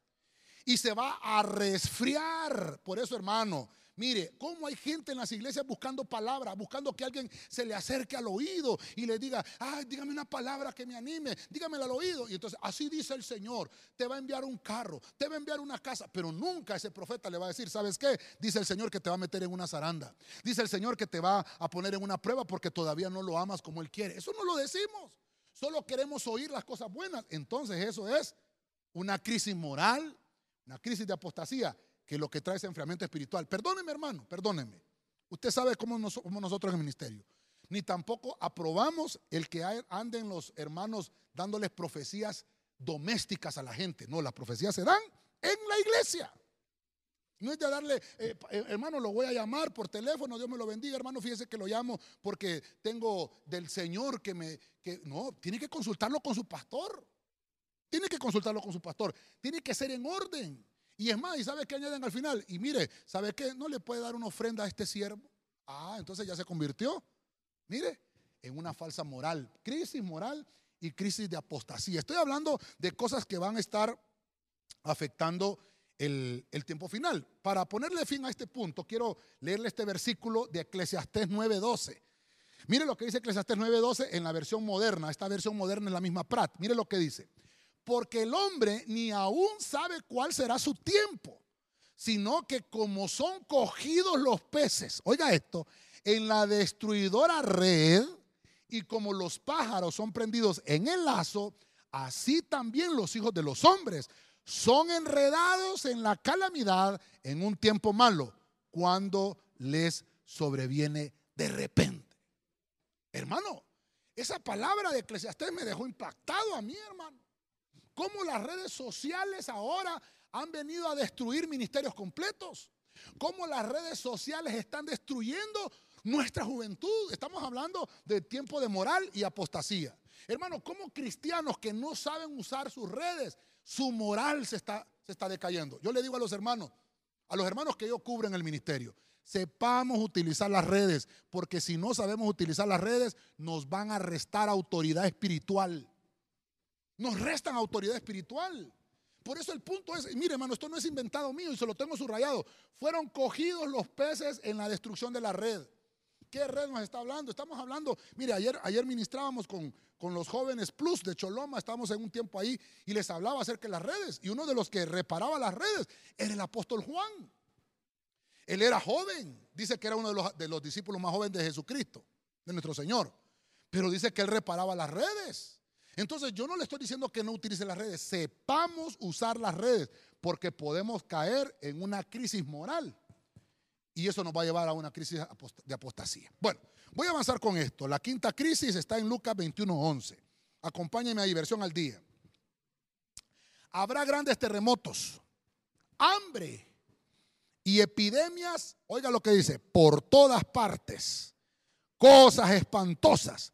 y se va a resfriar. Por eso, hermano, Mire, cómo hay gente en las iglesias buscando palabras, buscando que alguien se le acerque al oído y le diga, ay, dígame una palabra que me anime, dígamela al oído. Y entonces, así dice el Señor, te va a enviar un carro, te va a enviar una casa, pero nunca ese profeta le va a decir, ¿sabes qué? Dice el Señor que te va a meter en una zaranda. Dice el Señor que te va a poner en una prueba porque todavía no lo amas como Él quiere. Eso no lo decimos. Solo queremos oír las cosas buenas. Entonces eso es una crisis moral, una crisis de apostasía, que lo que trae es enfriamiento espiritual. Perdóneme, hermano, perdóneme. Usted sabe cómo, somos nosotros en el ministerio. Ni tampoco aprobamos el que anden los hermanos dándoles profecías domésticas a la gente. No, las profecías se dan en la iglesia. No es de darle, eh, eh, hermano, lo voy a llamar por teléfono, Dios me lo bendiga, hermano, fíjese que lo llamo porque tengo del Señor que me, que no, tiene que consultarlo con su pastor. Tiene que consultarlo con su pastor. Tiene que ser en orden. Y es más, ¿y sabe qué añaden al final? Y mire, ¿sabe qué? No le puede dar una ofrenda a este siervo. Ah, entonces ya se convirtió, mire, en una falsa moral. Crisis moral y crisis de apostasía. Estoy hablando de cosas que van a estar afectando el, tiempo final. Para ponerle fin a este punto, quiero leerle este versículo de Eclesiastés 9:12. Mire lo que dice Eclesiastés 9:12 en la versión moderna. Esta versión moderna es la misma Prat. Mire lo que dice. Porque el hombre ni aún sabe cuál será su tiempo, sino que como son cogidos los peces, oiga esto, en la destruidora red, y como los pájaros son prendidos en el lazo, así también los hijos de los hombres son enredados en la calamidad en un tiempo malo, cuando les sobreviene de repente. Hermano, esa palabra de Eclesiastés me dejó impactado a mí, hermano. Cómo las redes sociales ahora han venido a destruir ministerios completos. Cómo las redes sociales están destruyendo nuestra juventud. Estamos hablando de tiempo de moral y apostasía. Hermano, ¿cómo cristianos que no saben usar sus redes su moral se está, se está decayendo. Yo le digo a los hermanos, a los hermanos que yo cubro en el ministerio, sepamos utilizar las redes, porque si no sabemos utilizar las redes, nos van a restar autoridad espiritual. Nos restan autoridad espiritual. Por eso el punto es, mire hermano, esto no es inventado mío y se lo tengo subrayado. Fueron cogidos los peces en la destrucción de la red. ¿Qué red nos está hablando? Estamos hablando, mire, ayer, ayer ministrábamos con, con los jóvenes Plus de Choloma, estábamos en un tiempo ahí y les hablaba acerca de las redes. Y uno de los que reparaba las redes era el apóstol Juan. Él era joven, dice que era uno de los, de los discípulos más jóvenes de Jesucristo, de nuestro Señor. Pero dice que él reparaba las redes. Entonces yo no le estoy diciendo que no utilice las redes, sepamos usar las redes, porque podemos caer en una crisis moral. Y eso nos va a llevar a una crisis de apostasía. Bueno, voy a avanzar con esto. La quinta crisis está en Lucas 21:11. Acompáñenme a diversión al día. Habrá grandes terremotos, hambre y epidemias, oiga lo que dice, por todas partes, cosas espantosas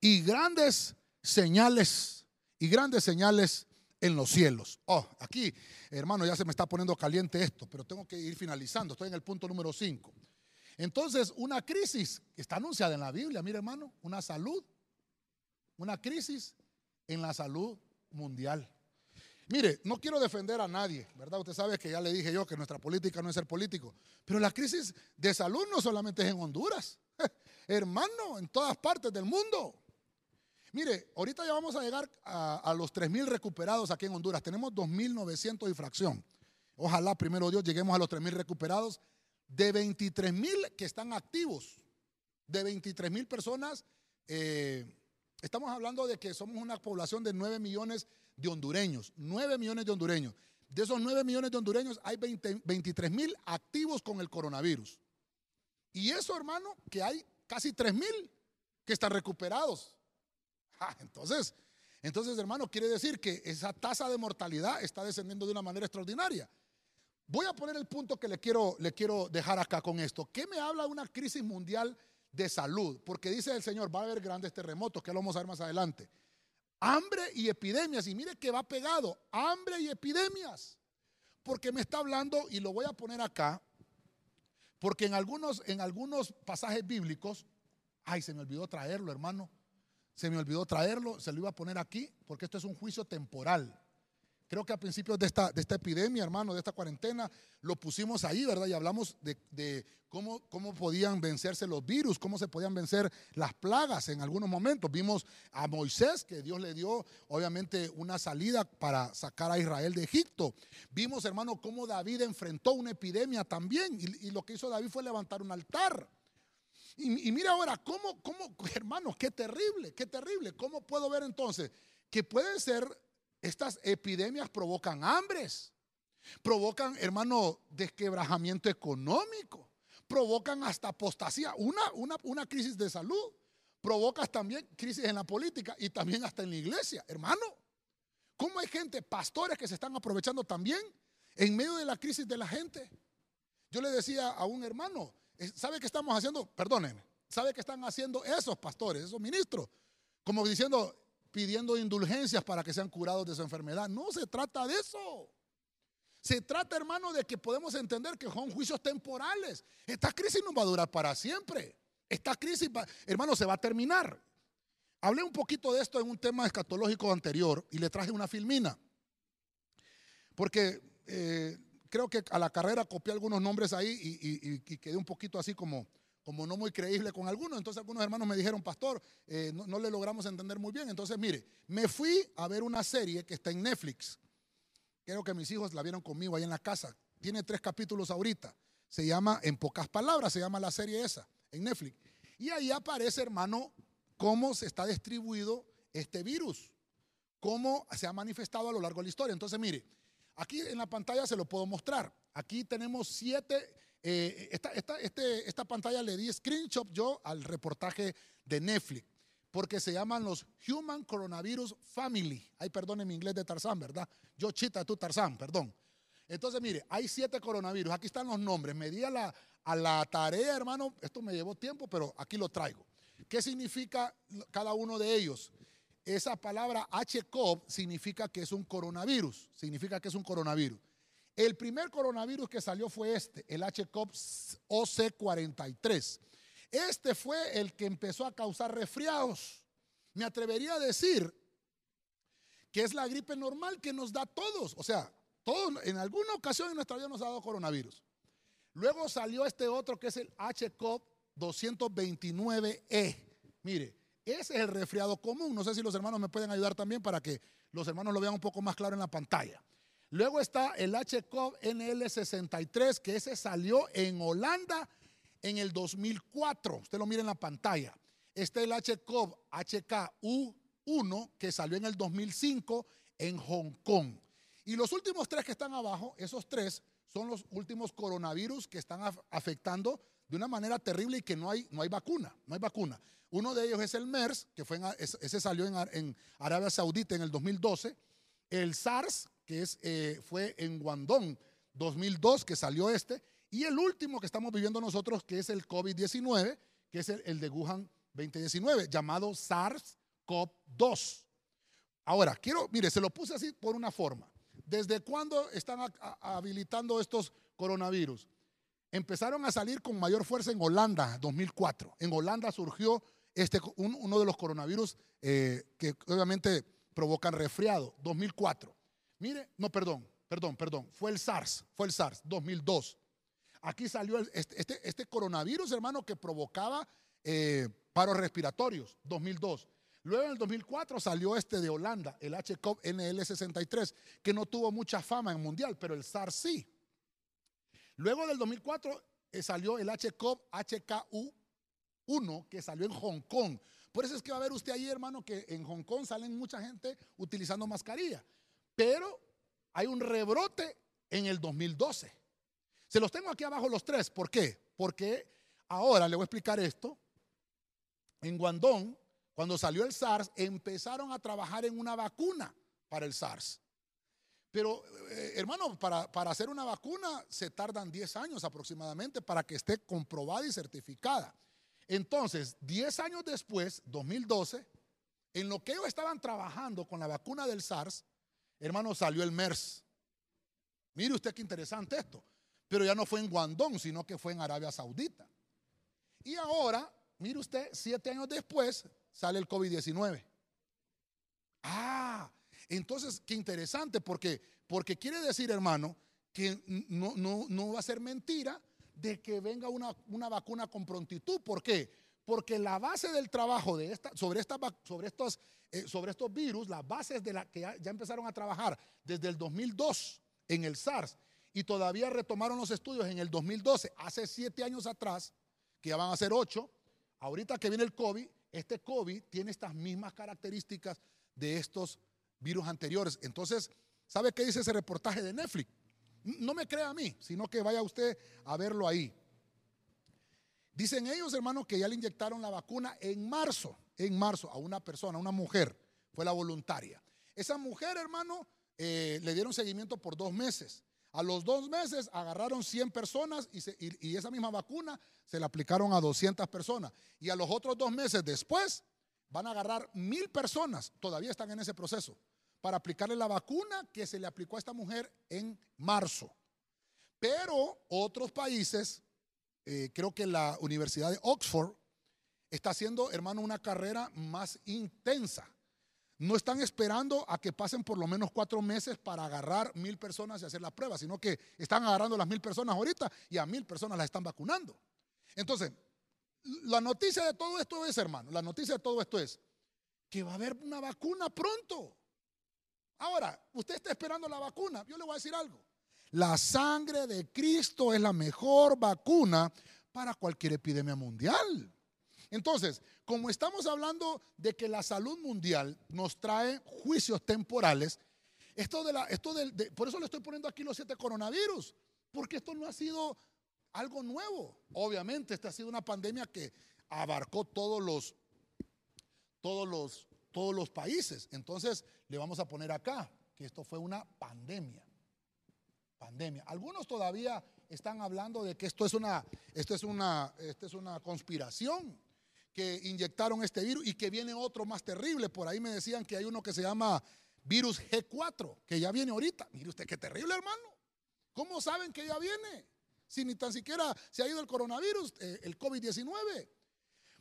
y grandes señales y grandes señales en los cielos. Oh, aquí, hermano, ya se me está poniendo caliente esto, pero tengo que ir finalizando. Estoy en el punto número 5. Entonces, una crisis está anunciada en la Biblia, mire hermano, una salud, una crisis en la salud mundial. Mire, no quiero defender a nadie, ¿verdad? Usted sabe que ya le dije yo que nuestra política no es ser político, pero la crisis de salud no solamente es en Honduras, (laughs) hermano, en todas partes del mundo. Mire, ahorita ya vamos a llegar a, los 3.000 recuperados aquí en Honduras. Tenemos 2.900 y fracción. Ojalá, primero Dios, lleguemos a los 3.000 recuperados. De 23.000 que están activos, de 23.000 personas, eh, estamos hablando de que somos una población de 9 millones de hondureños. 9 millones de hondureños. De esos 9 millones de hondureños hay 23.000 activos con el coronavirus. Y eso, hermano, que hay casi 3.000 que están recuperados. (laughs) Ah, entonces, entonces, hermano, quiere decir que esa tasa de mortalidad está descendiendo de una manera extraordinaria. Voy a poner el punto que le quiero, le quiero dejar acá con esto. ¿Qué me habla de una crisis mundial de salud? Porque dice el Señor, va a haber grandes terremotos, que lo vamos a ver más adelante. Hambre y epidemias. Y mire que va pegado, hambre y epidemias. Porque me está hablando, y lo voy a poner acá, porque en algunos, en algunos pasajes bíblicos, ay, se me olvidó traerlo, hermano. Se me olvidó traerlo, se lo iba a poner aquí, porque esto es un juicio temporal. Creo que a principios de esta, de esta epidemia, hermano, de esta cuarentena, lo pusimos ahí, ¿verdad? Y hablamos de, cómo, cómo podían vencerse los virus, cómo se podían vencer las plagas en algunos momentos. Vimos a Moisés, que Dios le dio, obviamente, una salida para sacar a Israel de Egipto. Vimos, hermano, cómo David enfrentó una epidemia también. Y lo que hizo David fue levantar un altar. Y, mira ahora, ¿cómo, cómo, hermanos, qué terrible, qué terrible. ¿Cómo puedo ver entonces que pueden ser estas epidemias provocan hambres, provocan, hermano, desquebrajamiento económico, provocan hasta apostasía, una, una, una crisis de salud, provocas también crisis en la política y también hasta en la iglesia, hermano. ¿Cómo hay gente, pastores que se están aprovechando también en medio de la crisis de la gente? Yo le decía a un hermano, ¿sabe qué estamos haciendo? Perdónenme, ¿sabe qué están haciendo esos pastores, esos ministros? Como diciendo, pidiendo indulgencias para que sean curados de su enfermedad. No se trata de eso. Se trata, hermano, de que podemos entender que son juicios temporales. Esta crisis no va a durar para siempre. Esta crisis, hermano, se va a terminar. Hablé un poquito de esto en un tema escatológico anterior y le traje una filmina. Porque eh, creo que a la carrera copié algunos nombres ahí y, quedé un poquito así como, como no muy creíble con algunos. Entonces algunos hermanos me dijeron, pastor, eh, no, no, le logramos entender muy bien. Entonces, mire, me fui a ver una serie que está en Netflix. Creo que mis hijos la vieron conmigo ahí en la casa. Tiene tres capítulos ahorita. Se llama, en pocas palabras, se llama la serie esa, en Netflix. Y ahí aparece, hermano, cómo se está distribuido este virus, cómo se ha manifestado a lo largo de la historia. Entonces, mire, aquí en la pantalla se lo puedo mostrar. Aquí tenemos siete, eh, esta, este, esta pantalla le di screenshot yo al reportaje de Netflix, porque se llaman los Human Coronavirus Family. Ay, perdón en mi inglés de Tarzán, ¿verdad? Yo chita, tú Tarzán, perdón. Entonces, mire, hay siete coronavirus. Aquí están los nombres. Me di a la, a la tarea, hermano. Esto me llevó tiempo, pero aquí lo traigo. ¿Qué significa cada uno de ellos? Esa palabra HCOV significa que es un coronavirus, significa que es un coronavirus. El primer coronavirus que salió fue este, el HCOV OC43. Este fue el que empezó a causar resfriados. Me atrevería a decir que es la gripe normal que nos da a todos. O sea, todos en alguna ocasión en nuestra vida nos ha dado coronavirus. Luego salió este otro que es el HCOV 229E. Mire, ese es el resfriado común. No sé si los hermanos me pueden ayudar también para que los hermanos lo vean un poco más claro en la pantalla. Luego está el HCOV NL63, que ese salió en Holanda en el 2004. Usted lo mira en la pantalla. Está el HCOV HKU1, que salió en el 2005 en Hong Kong. Y los últimos tres que están abajo, esos tres, son los últimos coronavirus que están afectando de una manera terrible y que no hay, no hay vacuna, no hay vacuna. Uno de ellos es el MERS, que fue ese salió en, Arabia Saudita en el 2012. El SARS, que es, eh, fue en Guangdong 2002, que salió este. Y el último que estamos viviendo nosotros, que es el COVID-19, que es el, de Wuhan 2019, llamado SARS-CoV-2. Ahora, quiero, mire, se lo puse así por una forma. ¿Desde cuándo están habilitando estos coronavirus? Empezaron a salir con mayor fuerza en Holanda, 2004. En Holanda surgió este, uno de los coronavirus eh, que obviamente provocan resfriado, 2004. Mire, no, perdón, perdón, perdón, fue el SARS, fue el SARS, 2002. Aquí salió este, este, este, coronavirus, hermano, que provocaba eh, paros respiratorios, 2002. Luego en el 2004 salió este de Holanda, el HCOV NL63, que no tuvo mucha fama en mundial, pero el SARS sí. Luego del 2004 eh, salió el HCOV HKU1, que salió en Hong Kong. Por eso es que va a ver usted ahí, hermano, que en Hong Kong salen mucha gente utilizando mascarilla. Pero hay un rebrote en el 2012. Se los tengo aquí abajo los tres. ¿Por qué? Porque ahora le voy a explicar esto. En Guangdong cuando salió el SARS, empezaron a trabajar en una vacuna para el SARS. Pero, eh, hermano, para, para, hacer una vacuna se tardan 10 años aproximadamente para que esté comprobada y certificada. Entonces, 10 años después, 2012, en lo que ellos estaban trabajando con la vacuna del SARS, hermano, salió el MERS. Mire usted qué interesante esto. Pero ya no fue en Guangdong, sino que fue en Arabia Saudita. Y ahora, mire usted, siete años después, sale el COVID-19. Ah, entonces, qué interesante, porque, porque quiere decir, hermano, que no, no, va a ser mentira de que venga una, una, vacuna con prontitud. ¿Por qué? Porque la base del trabajo de esta, sobre, sobre, estos, eh, sobre estos virus, las bases de la que ya, ya empezaron a trabajar desde el 2002 en el SARS y todavía retomaron los estudios en el 2012, hace siete años atrás, que ya van a ser ocho, ahorita que viene el COVID, este COVID tiene estas mismas características de estos virus anteriores. Entonces, ¿sabe qué dice ese reportaje de Netflix? No me crea a mí, sino que vaya usted a verlo ahí. Dicen ellos, hermano, que ya le inyectaron la vacuna en marzo, en marzo, a una persona, una mujer, fue la voluntaria. Esa mujer, hermano, eh, le dieron seguimiento por dos meses. A los dos meses agarraron 100 personas y, esa misma vacuna se la aplicaron a 200 personas. Y a los otros dos meses después van a agarrar mil personas, todavía están en ese proceso, para aplicarle la vacuna que se le aplicó a esta mujer en marzo. Pero otros países, eh, creo que la Universidad de Oxford está haciendo, hermano, una carrera más intensa no están esperando a que pasen por lo menos cuatro meses para agarrar mil personas y hacer la prueba, sino que están agarrando las mil personas ahorita y a mil personas las están vacunando. Entonces, la noticia de todo esto es, hermano, la noticia de todo esto es que va a haber una vacuna pronto. Ahora, usted está esperando la vacuna. Yo le voy a decir algo. La sangre de Cristo es la mejor vacuna para cualquier epidemia mundial. Entonces, como estamos hablando de que la salud mundial nos trae juicios temporales, esto de la, esto por eso le estoy poniendo aquí los siete coronavirus, porque esto no ha sido algo nuevo. Obviamente, esta ha sido una pandemia que abarcó todos los, todos los, todos los países. Entonces, le vamos a poner acá que esto fue una pandemia. Pandemia. Algunos todavía están hablando de que esto es una, esto es una, esto es una conspiración que inyectaron este virus y que viene otro más terrible. Por ahí me decían que hay uno que se llama virus G4, que ya viene ahorita. Mire usted qué terrible, hermano. ¿Cómo saben que ya viene? Si ni tan siquiera se ha ido el coronavirus, eh, el COVID-19.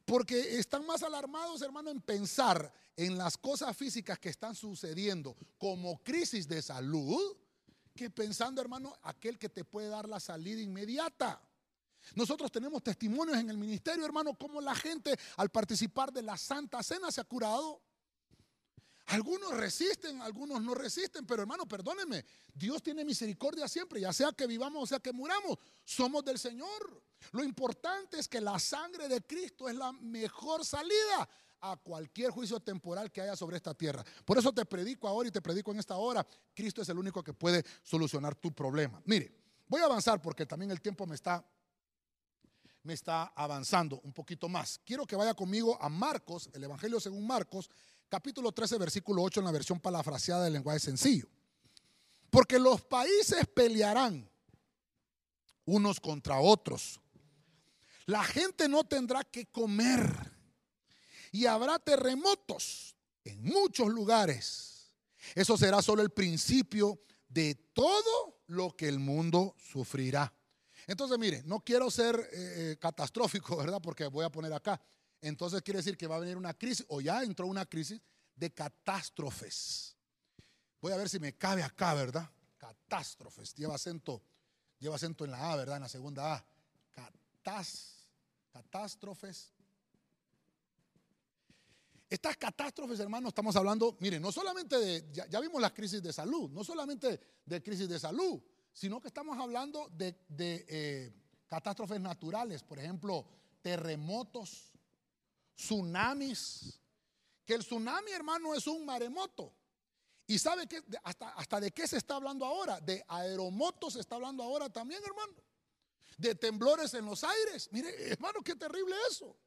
Porque están más alarmados, hermano, en pensar en las cosas físicas que están sucediendo como crisis de salud, que pensando, hermano, aquel que te puede dar la salida inmediata. Nosotros tenemos testimonios en el ministerio, hermano, cómo la gente al participar de la Santa Cena se ha curado. Algunos resisten, algunos no resisten, pero hermano, perdónenme, Dios tiene misericordia siempre, ya sea que vivamos o sea que muramos, somos del Señor. Lo importante es que la sangre de Cristo es la mejor salida a cualquier juicio temporal que haya sobre esta tierra. Por eso te predico ahora y te predico en esta hora, Cristo es el único que puede solucionar tu problema. Mire, voy a avanzar porque también el tiempo me está me está avanzando un poquito más. Quiero que vaya conmigo a Marcos, el Evangelio según Marcos, capítulo 13, versículo 8 en la versión palafraseada del lenguaje sencillo. Porque los países pelearán unos contra otros. La gente no tendrá que comer y habrá terremotos en muchos lugares. Eso será solo el principio de todo lo que el mundo sufrirá. Entonces, mire, no quiero ser eh, eh, catastrófico, ¿verdad? Porque voy a poner acá. Entonces quiere decir que va a venir una crisis, o ya entró una crisis de catástrofes. Voy a ver si me cabe acá, ¿verdad? Catástrofes. Lleva acento, lleva acento en la A, ¿verdad? En la segunda A. catástrofes. Estas catástrofes, hermanos, estamos hablando, miren, no solamente de, ya, vimos las crisis de salud, no solamente de crisis de salud, sino que estamos hablando de, eh, catástrofes naturales, por ejemplo, terremotos, tsunamis, que el tsunami, hermano, es un maremoto. ¿Y sabe que hasta, hasta de qué se está hablando ahora? De aeromotos se está hablando ahora también, hermano. De temblores en los aires. Mire, hermano, qué terrible eso.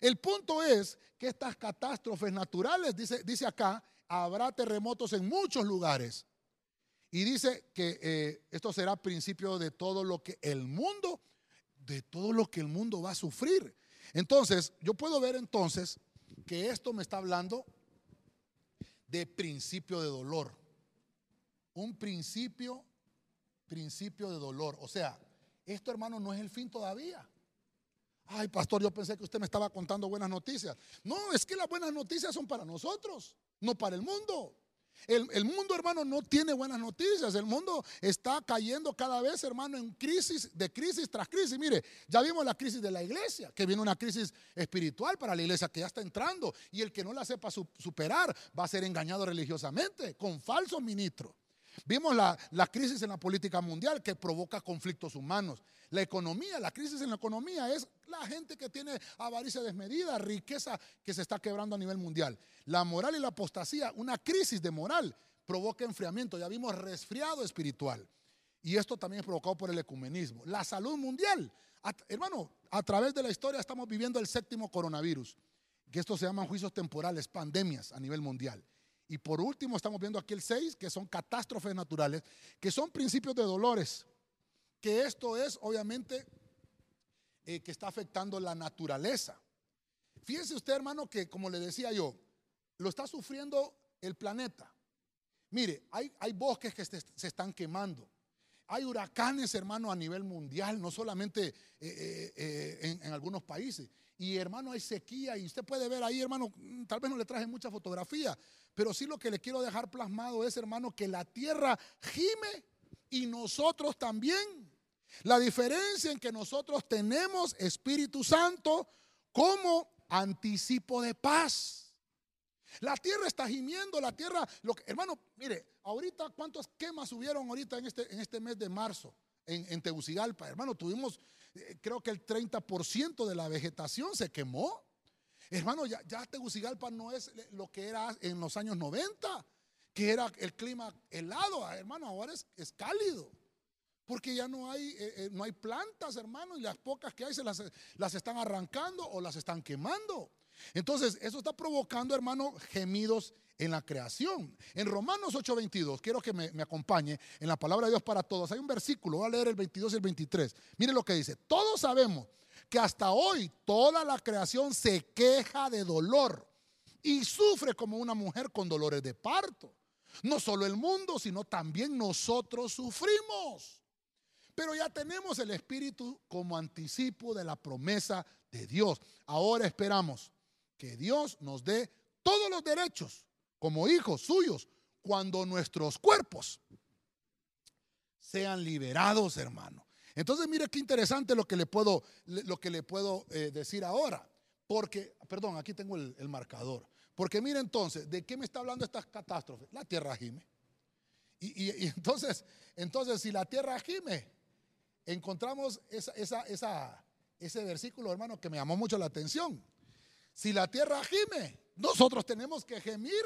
El punto es que estas catástrofes naturales, dice, dice acá, habrá terremotos en muchos lugares. Y dice que eh, esto será principio de todo lo que el mundo, de todo lo que el mundo va a sufrir. Entonces, yo puedo ver entonces que esto me está hablando de principio de dolor. Un principio, principio de dolor. O sea, esto hermano no es el fin todavía. Ay, pastor, yo pensé que usted me estaba contando buenas noticias. No, es que las buenas noticias son para nosotros, no para el mundo. El, mundo, hermano, no tiene buenas noticias. El mundo está cayendo cada vez, hermano, en crisis, de crisis tras crisis. Mire, ya vimos la crisis de la iglesia, que viene una crisis espiritual para la iglesia que ya está entrando. Y el que no la sepa superar va a ser engañado religiosamente con falsos ministros. Vimos la, la, crisis en la política mundial que provoca conflictos humanos. La economía, la crisis en la economía es la gente que tiene avaricia desmedida, riqueza que se está quebrando a nivel mundial. La moral y la apostasía, una crisis de moral provoca enfriamiento. Ya vimos resfriado espiritual. Y esto también es provocado por el ecumenismo. La salud mundial. hermano, a través de la historia estamos viviendo el séptimo coronavirus, que estos se llaman juicios temporales, pandemias a nivel mundial. Y por último estamos viendo aquí el 6, que son catástrofes naturales, que son principios de dolores, que esto es obviamente eh, que está afectando la naturaleza. Fíjense usted, hermano, que como le decía yo, lo está sufriendo el planeta. Mire, hay, bosques que se están quemando. Hay huracanes, hermano, a nivel mundial, no solamente eh, eh, en, algunos países. Y hermano, hay sequía y usted puede ver ahí, hermano, mm, tal vez no le traje mucha fotografía, pero sí lo que le quiero dejar plasmado es, hermano, que la tierra gime y nosotros también. La diferencia en que nosotros tenemos Espíritu Santo como anticipo de paz. La tierra está gimiendo, la tierra, hermano, mire, ahorita cuántas quemas hubieron ahorita en este, en este mes de marzo en, Tegucigalpa, hermano, tuvimos, creo que el 30% de la vegetación se quemó. Hermano, ya, ya, Tegucigalpa no es lo que era en los años 90, que era el clima helado, hermano, ahora es, es cálido. Porque ya no hay, eh, eh, no hay plantas, hermano, y las pocas que hay se las, las están arrancando o las están quemando. Entonces, eso está provocando, hermano, gemidos en la creación. En Romanos 8:22, quiero que me, acompañe en la palabra de Dios para todos. Hay un versículo, voy a leer el 22 y el 23. Mire lo que dice. Todos sabemos que hasta hoy toda la creación se queja de dolor y sufre como una mujer con dolores de parto. No solo el mundo, sino también nosotros sufrimos. Pero ya tenemos el Espíritu como anticipo de la promesa de Dios. Ahora esperamos que Dios nos dé todos los derechos como hijos suyos cuando nuestros cuerpos sean liberados, hermano. Entonces, mire qué interesante lo que le puedo, lo que le puedo eh, decir ahora. Porque, perdón, aquí tengo el, marcador. Porque mire entonces, ¿de qué me está hablando esta catástrofe? La tierra gime. Y, (laughs) entonces, entonces, si la tierra gime, encontramos ese versículo, hermano, que me llamó mucho la atención. Si la tierra gime, nosotros tenemos que gemir.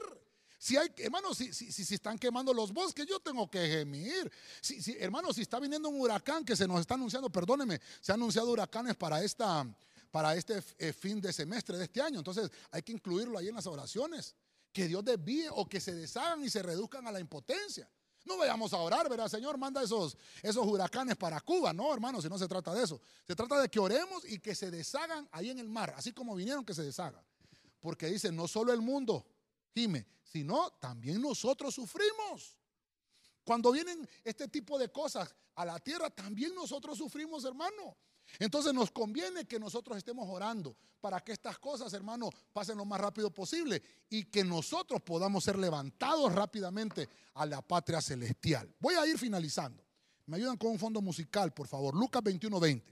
Si hay, hermano, si, si, si, están quemando los bosques, yo tengo que gemir. Si, si, hermano, si está viniendo un huracán que se nos está anunciando, perdóneme, se han anunciado huracanes para esta, para este eh, fin de semestre de este año. Entonces hay que incluirlo ahí en las oraciones. Que Dios desvíe o que se deshagan y se reduzcan a la impotencia. No vayamos a orar, ¿verdad? Señor, manda esos, esos huracanes para Cuba. No, hermano, si no se trata de eso. Se trata de que oremos y que se deshagan ahí en el mar, así como vinieron que se deshagan. Porque dice, no solo el mundo gime, sino también nosotros sufrimos. Cuando vienen este tipo de cosas a la tierra, también nosotros sufrimos, hermano. Entonces nos conviene que nosotros estemos orando para que estas cosas, hermano, pasen lo más rápido posible y que nosotros podamos ser levantados rápidamente a la patria celestial. Voy a ir finalizando. Me ayudan con un fondo musical, por favor. Lucas 21:20.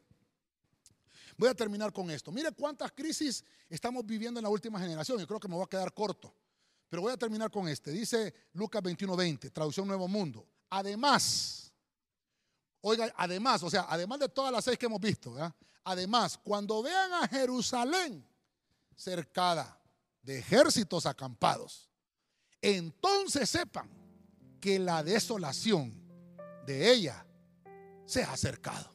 Voy a terminar con esto. Mire cuántas crisis estamos viviendo en la última generación. Yo creo que me voy a quedar corto. Pero voy a terminar con este. Dice Lucas 21:20, traducción Nuevo Mundo. Además, Oiga, además, o sea, además de todas las seis que hemos visto, además, cuando vean a Jerusalén cercada de ejércitos acampados, entonces sepan que la desolación de ella se ha acercado.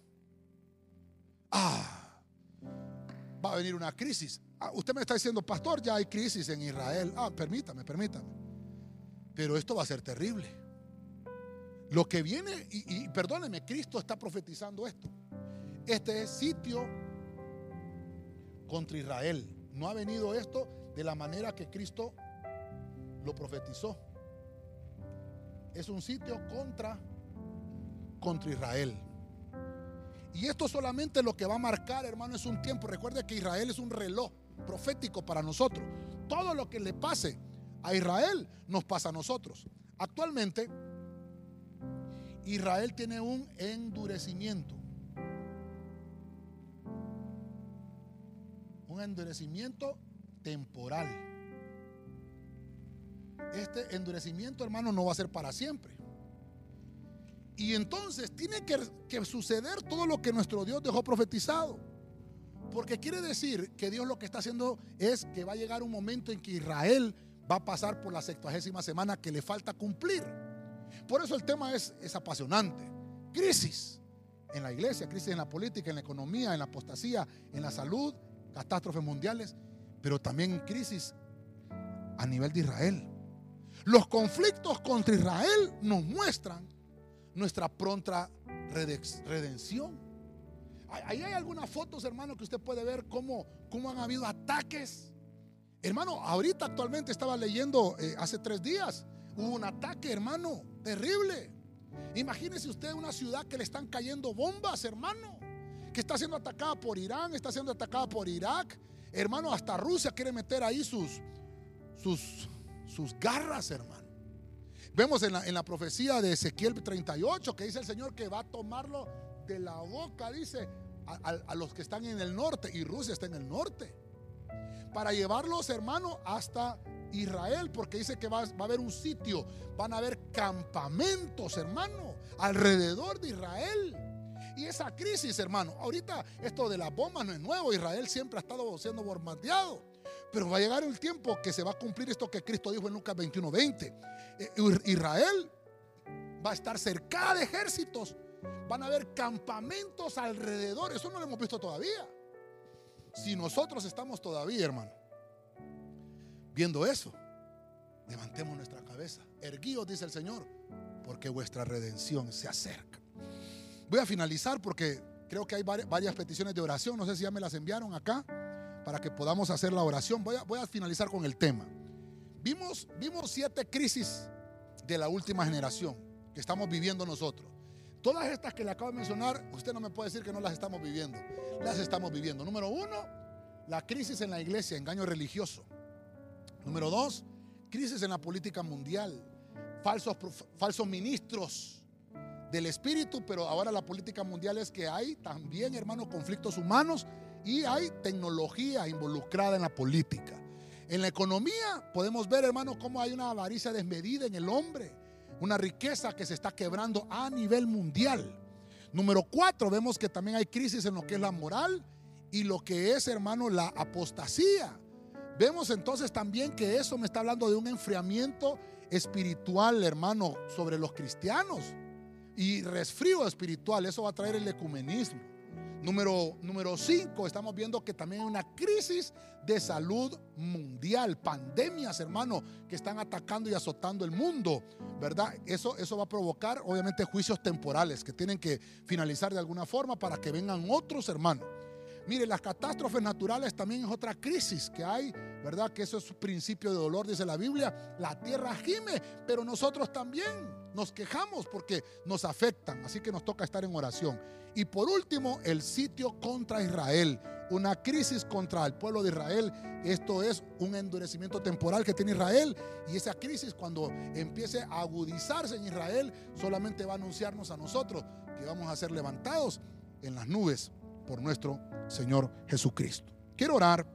Ah, va a venir una crisis. Ah, usted me está diciendo, pastor, ya hay crisis en Israel. Ah, permítame, permítame. Pero esto va a ser terrible. Lo que viene, y, perdóneme, Cristo está profetizando esto. Este es sitio contra Israel. No ha venido esto de la manera que Cristo lo profetizó. Es un sitio contra contra Israel. Y esto solamente lo que va a marcar, hermano, es un tiempo. Recuerde que Israel es un reloj profético para nosotros. Todo lo que le pase a Israel nos pasa a nosotros. Actualmente Israel tiene un endurecimiento. Un endurecimiento temporal. Este endurecimiento, hermano, no va a ser para siempre. Y entonces tiene que, suceder todo lo que nuestro Dios dejó profetizado. Porque quiere decir que Dios lo que está haciendo es que va a llegar un momento en que Israel va a pasar por la sextuagésima semana que le falta cumplir. Por eso el tema es, es apasionante. Crisis en la iglesia, crisis en la política, en la economía, en la apostasía, en la salud, catástrofes mundiales, pero también crisis a nivel de Israel. Los conflictos contra Israel nos muestran nuestra pronta redención. Ahí hay algunas fotos, hermano, que usted puede ver cómo, cómo han habido ataques. Hermano, ahorita actualmente estaba leyendo, eh, hace tres días, hubo un ataque, hermano, terrible. Imagínese usted una ciudad que le están cayendo bombas, hermano, que está siendo atacada por Irán, está siendo atacada por Irak. Hermano, hasta Rusia quiere meter ahí sus, sus, sus garras, hermano. Vemos en la, profecía de Ezequiel 38 que dice el Señor que va a tomarlo de la boca, dice, a, los que están en el norte, y Rusia está en el norte, para llevarlos, hermano, hasta Israel, porque dice que va, va, a haber un sitio, van a haber campamentos, hermano, alrededor de Israel. Y esa crisis, hermano, ahorita esto de las bombas no es nuevo, Israel siempre ha estado siendo bombardeado. Pero va a llegar el tiempo que se va a cumplir esto que Cristo dijo en Lucas 21, 20. Eh, Israel va a estar cercada de ejércitos Van a haber campamentos alrededor. Eso no lo hemos visto todavía. Si nosotros estamos todavía, hermano, viendo eso, levantemos nuestra cabeza. Erguíos, dice el Señor, porque vuestra redención se acerca. Voy a finalizar porque creo que hay varias peticiones de oración. No sé si ya me las enviaron acá para que podamos hacer la oración. Voy a, voy a finalizar con el tema. Vimos, vimos siete crisis de la última generación que estamos viviendo nosotros. Todas estas que le acabo de mencionar, usted no me puede decir que no las estamos viviendo. Las estamos viviendo. Número uno, la crisis en la iglesia, engaño religioso. Número dos, crisis en la política mundial. Falsos, falsos ministros del espíritu, pero ahora la política mundial es que hay también, hermanos, conflictos humanos y hay tecnología involucrada en la política. En la economía podemos ver, hermanos, cómo hay una avaricia desmedida en el hombre una riqueza que se está quebrando a nivel mundial. Número cuatro, vemos que también hay crisis en lo que es la moral y lo que es, hermano, la apostasía. Vemos entonces también que eso me está hablando de un enfriamiento espiritual, hermano, sobre los cristianos. Y resfrío espiritual, eso va a traer el ecumenismo. Número, número cinco, estamos viendo que también hay una crisis de salud mundial, pandemias, hermano, que están atacando y azotando el mundo, ¿verdad? Eso, eso va a provocar, obviamente, juicios temporales que tienen que finalizar de alguna forma para que vengan otros, hermanos. Mire, las catástrofes naturales también es otra crisis que hay, ¿verdad? Que eso es principio de dolor, dice la Biblia. La tierra gime, pero nosotros también nos quejamos porque nos afectan, así que nos toca estar en oración. Y por último, el sitio contra Israel, una crisis contra el pueblo de Israel. Esto es un endurecimiento temporal que tiene Israel y esa crisis cuando empiece a agudizarse en Israel solamente va a anunciarnos a nosotros que vamos a ser levantados en las nubes por nuestro Señor Jesucristo. Quiero orar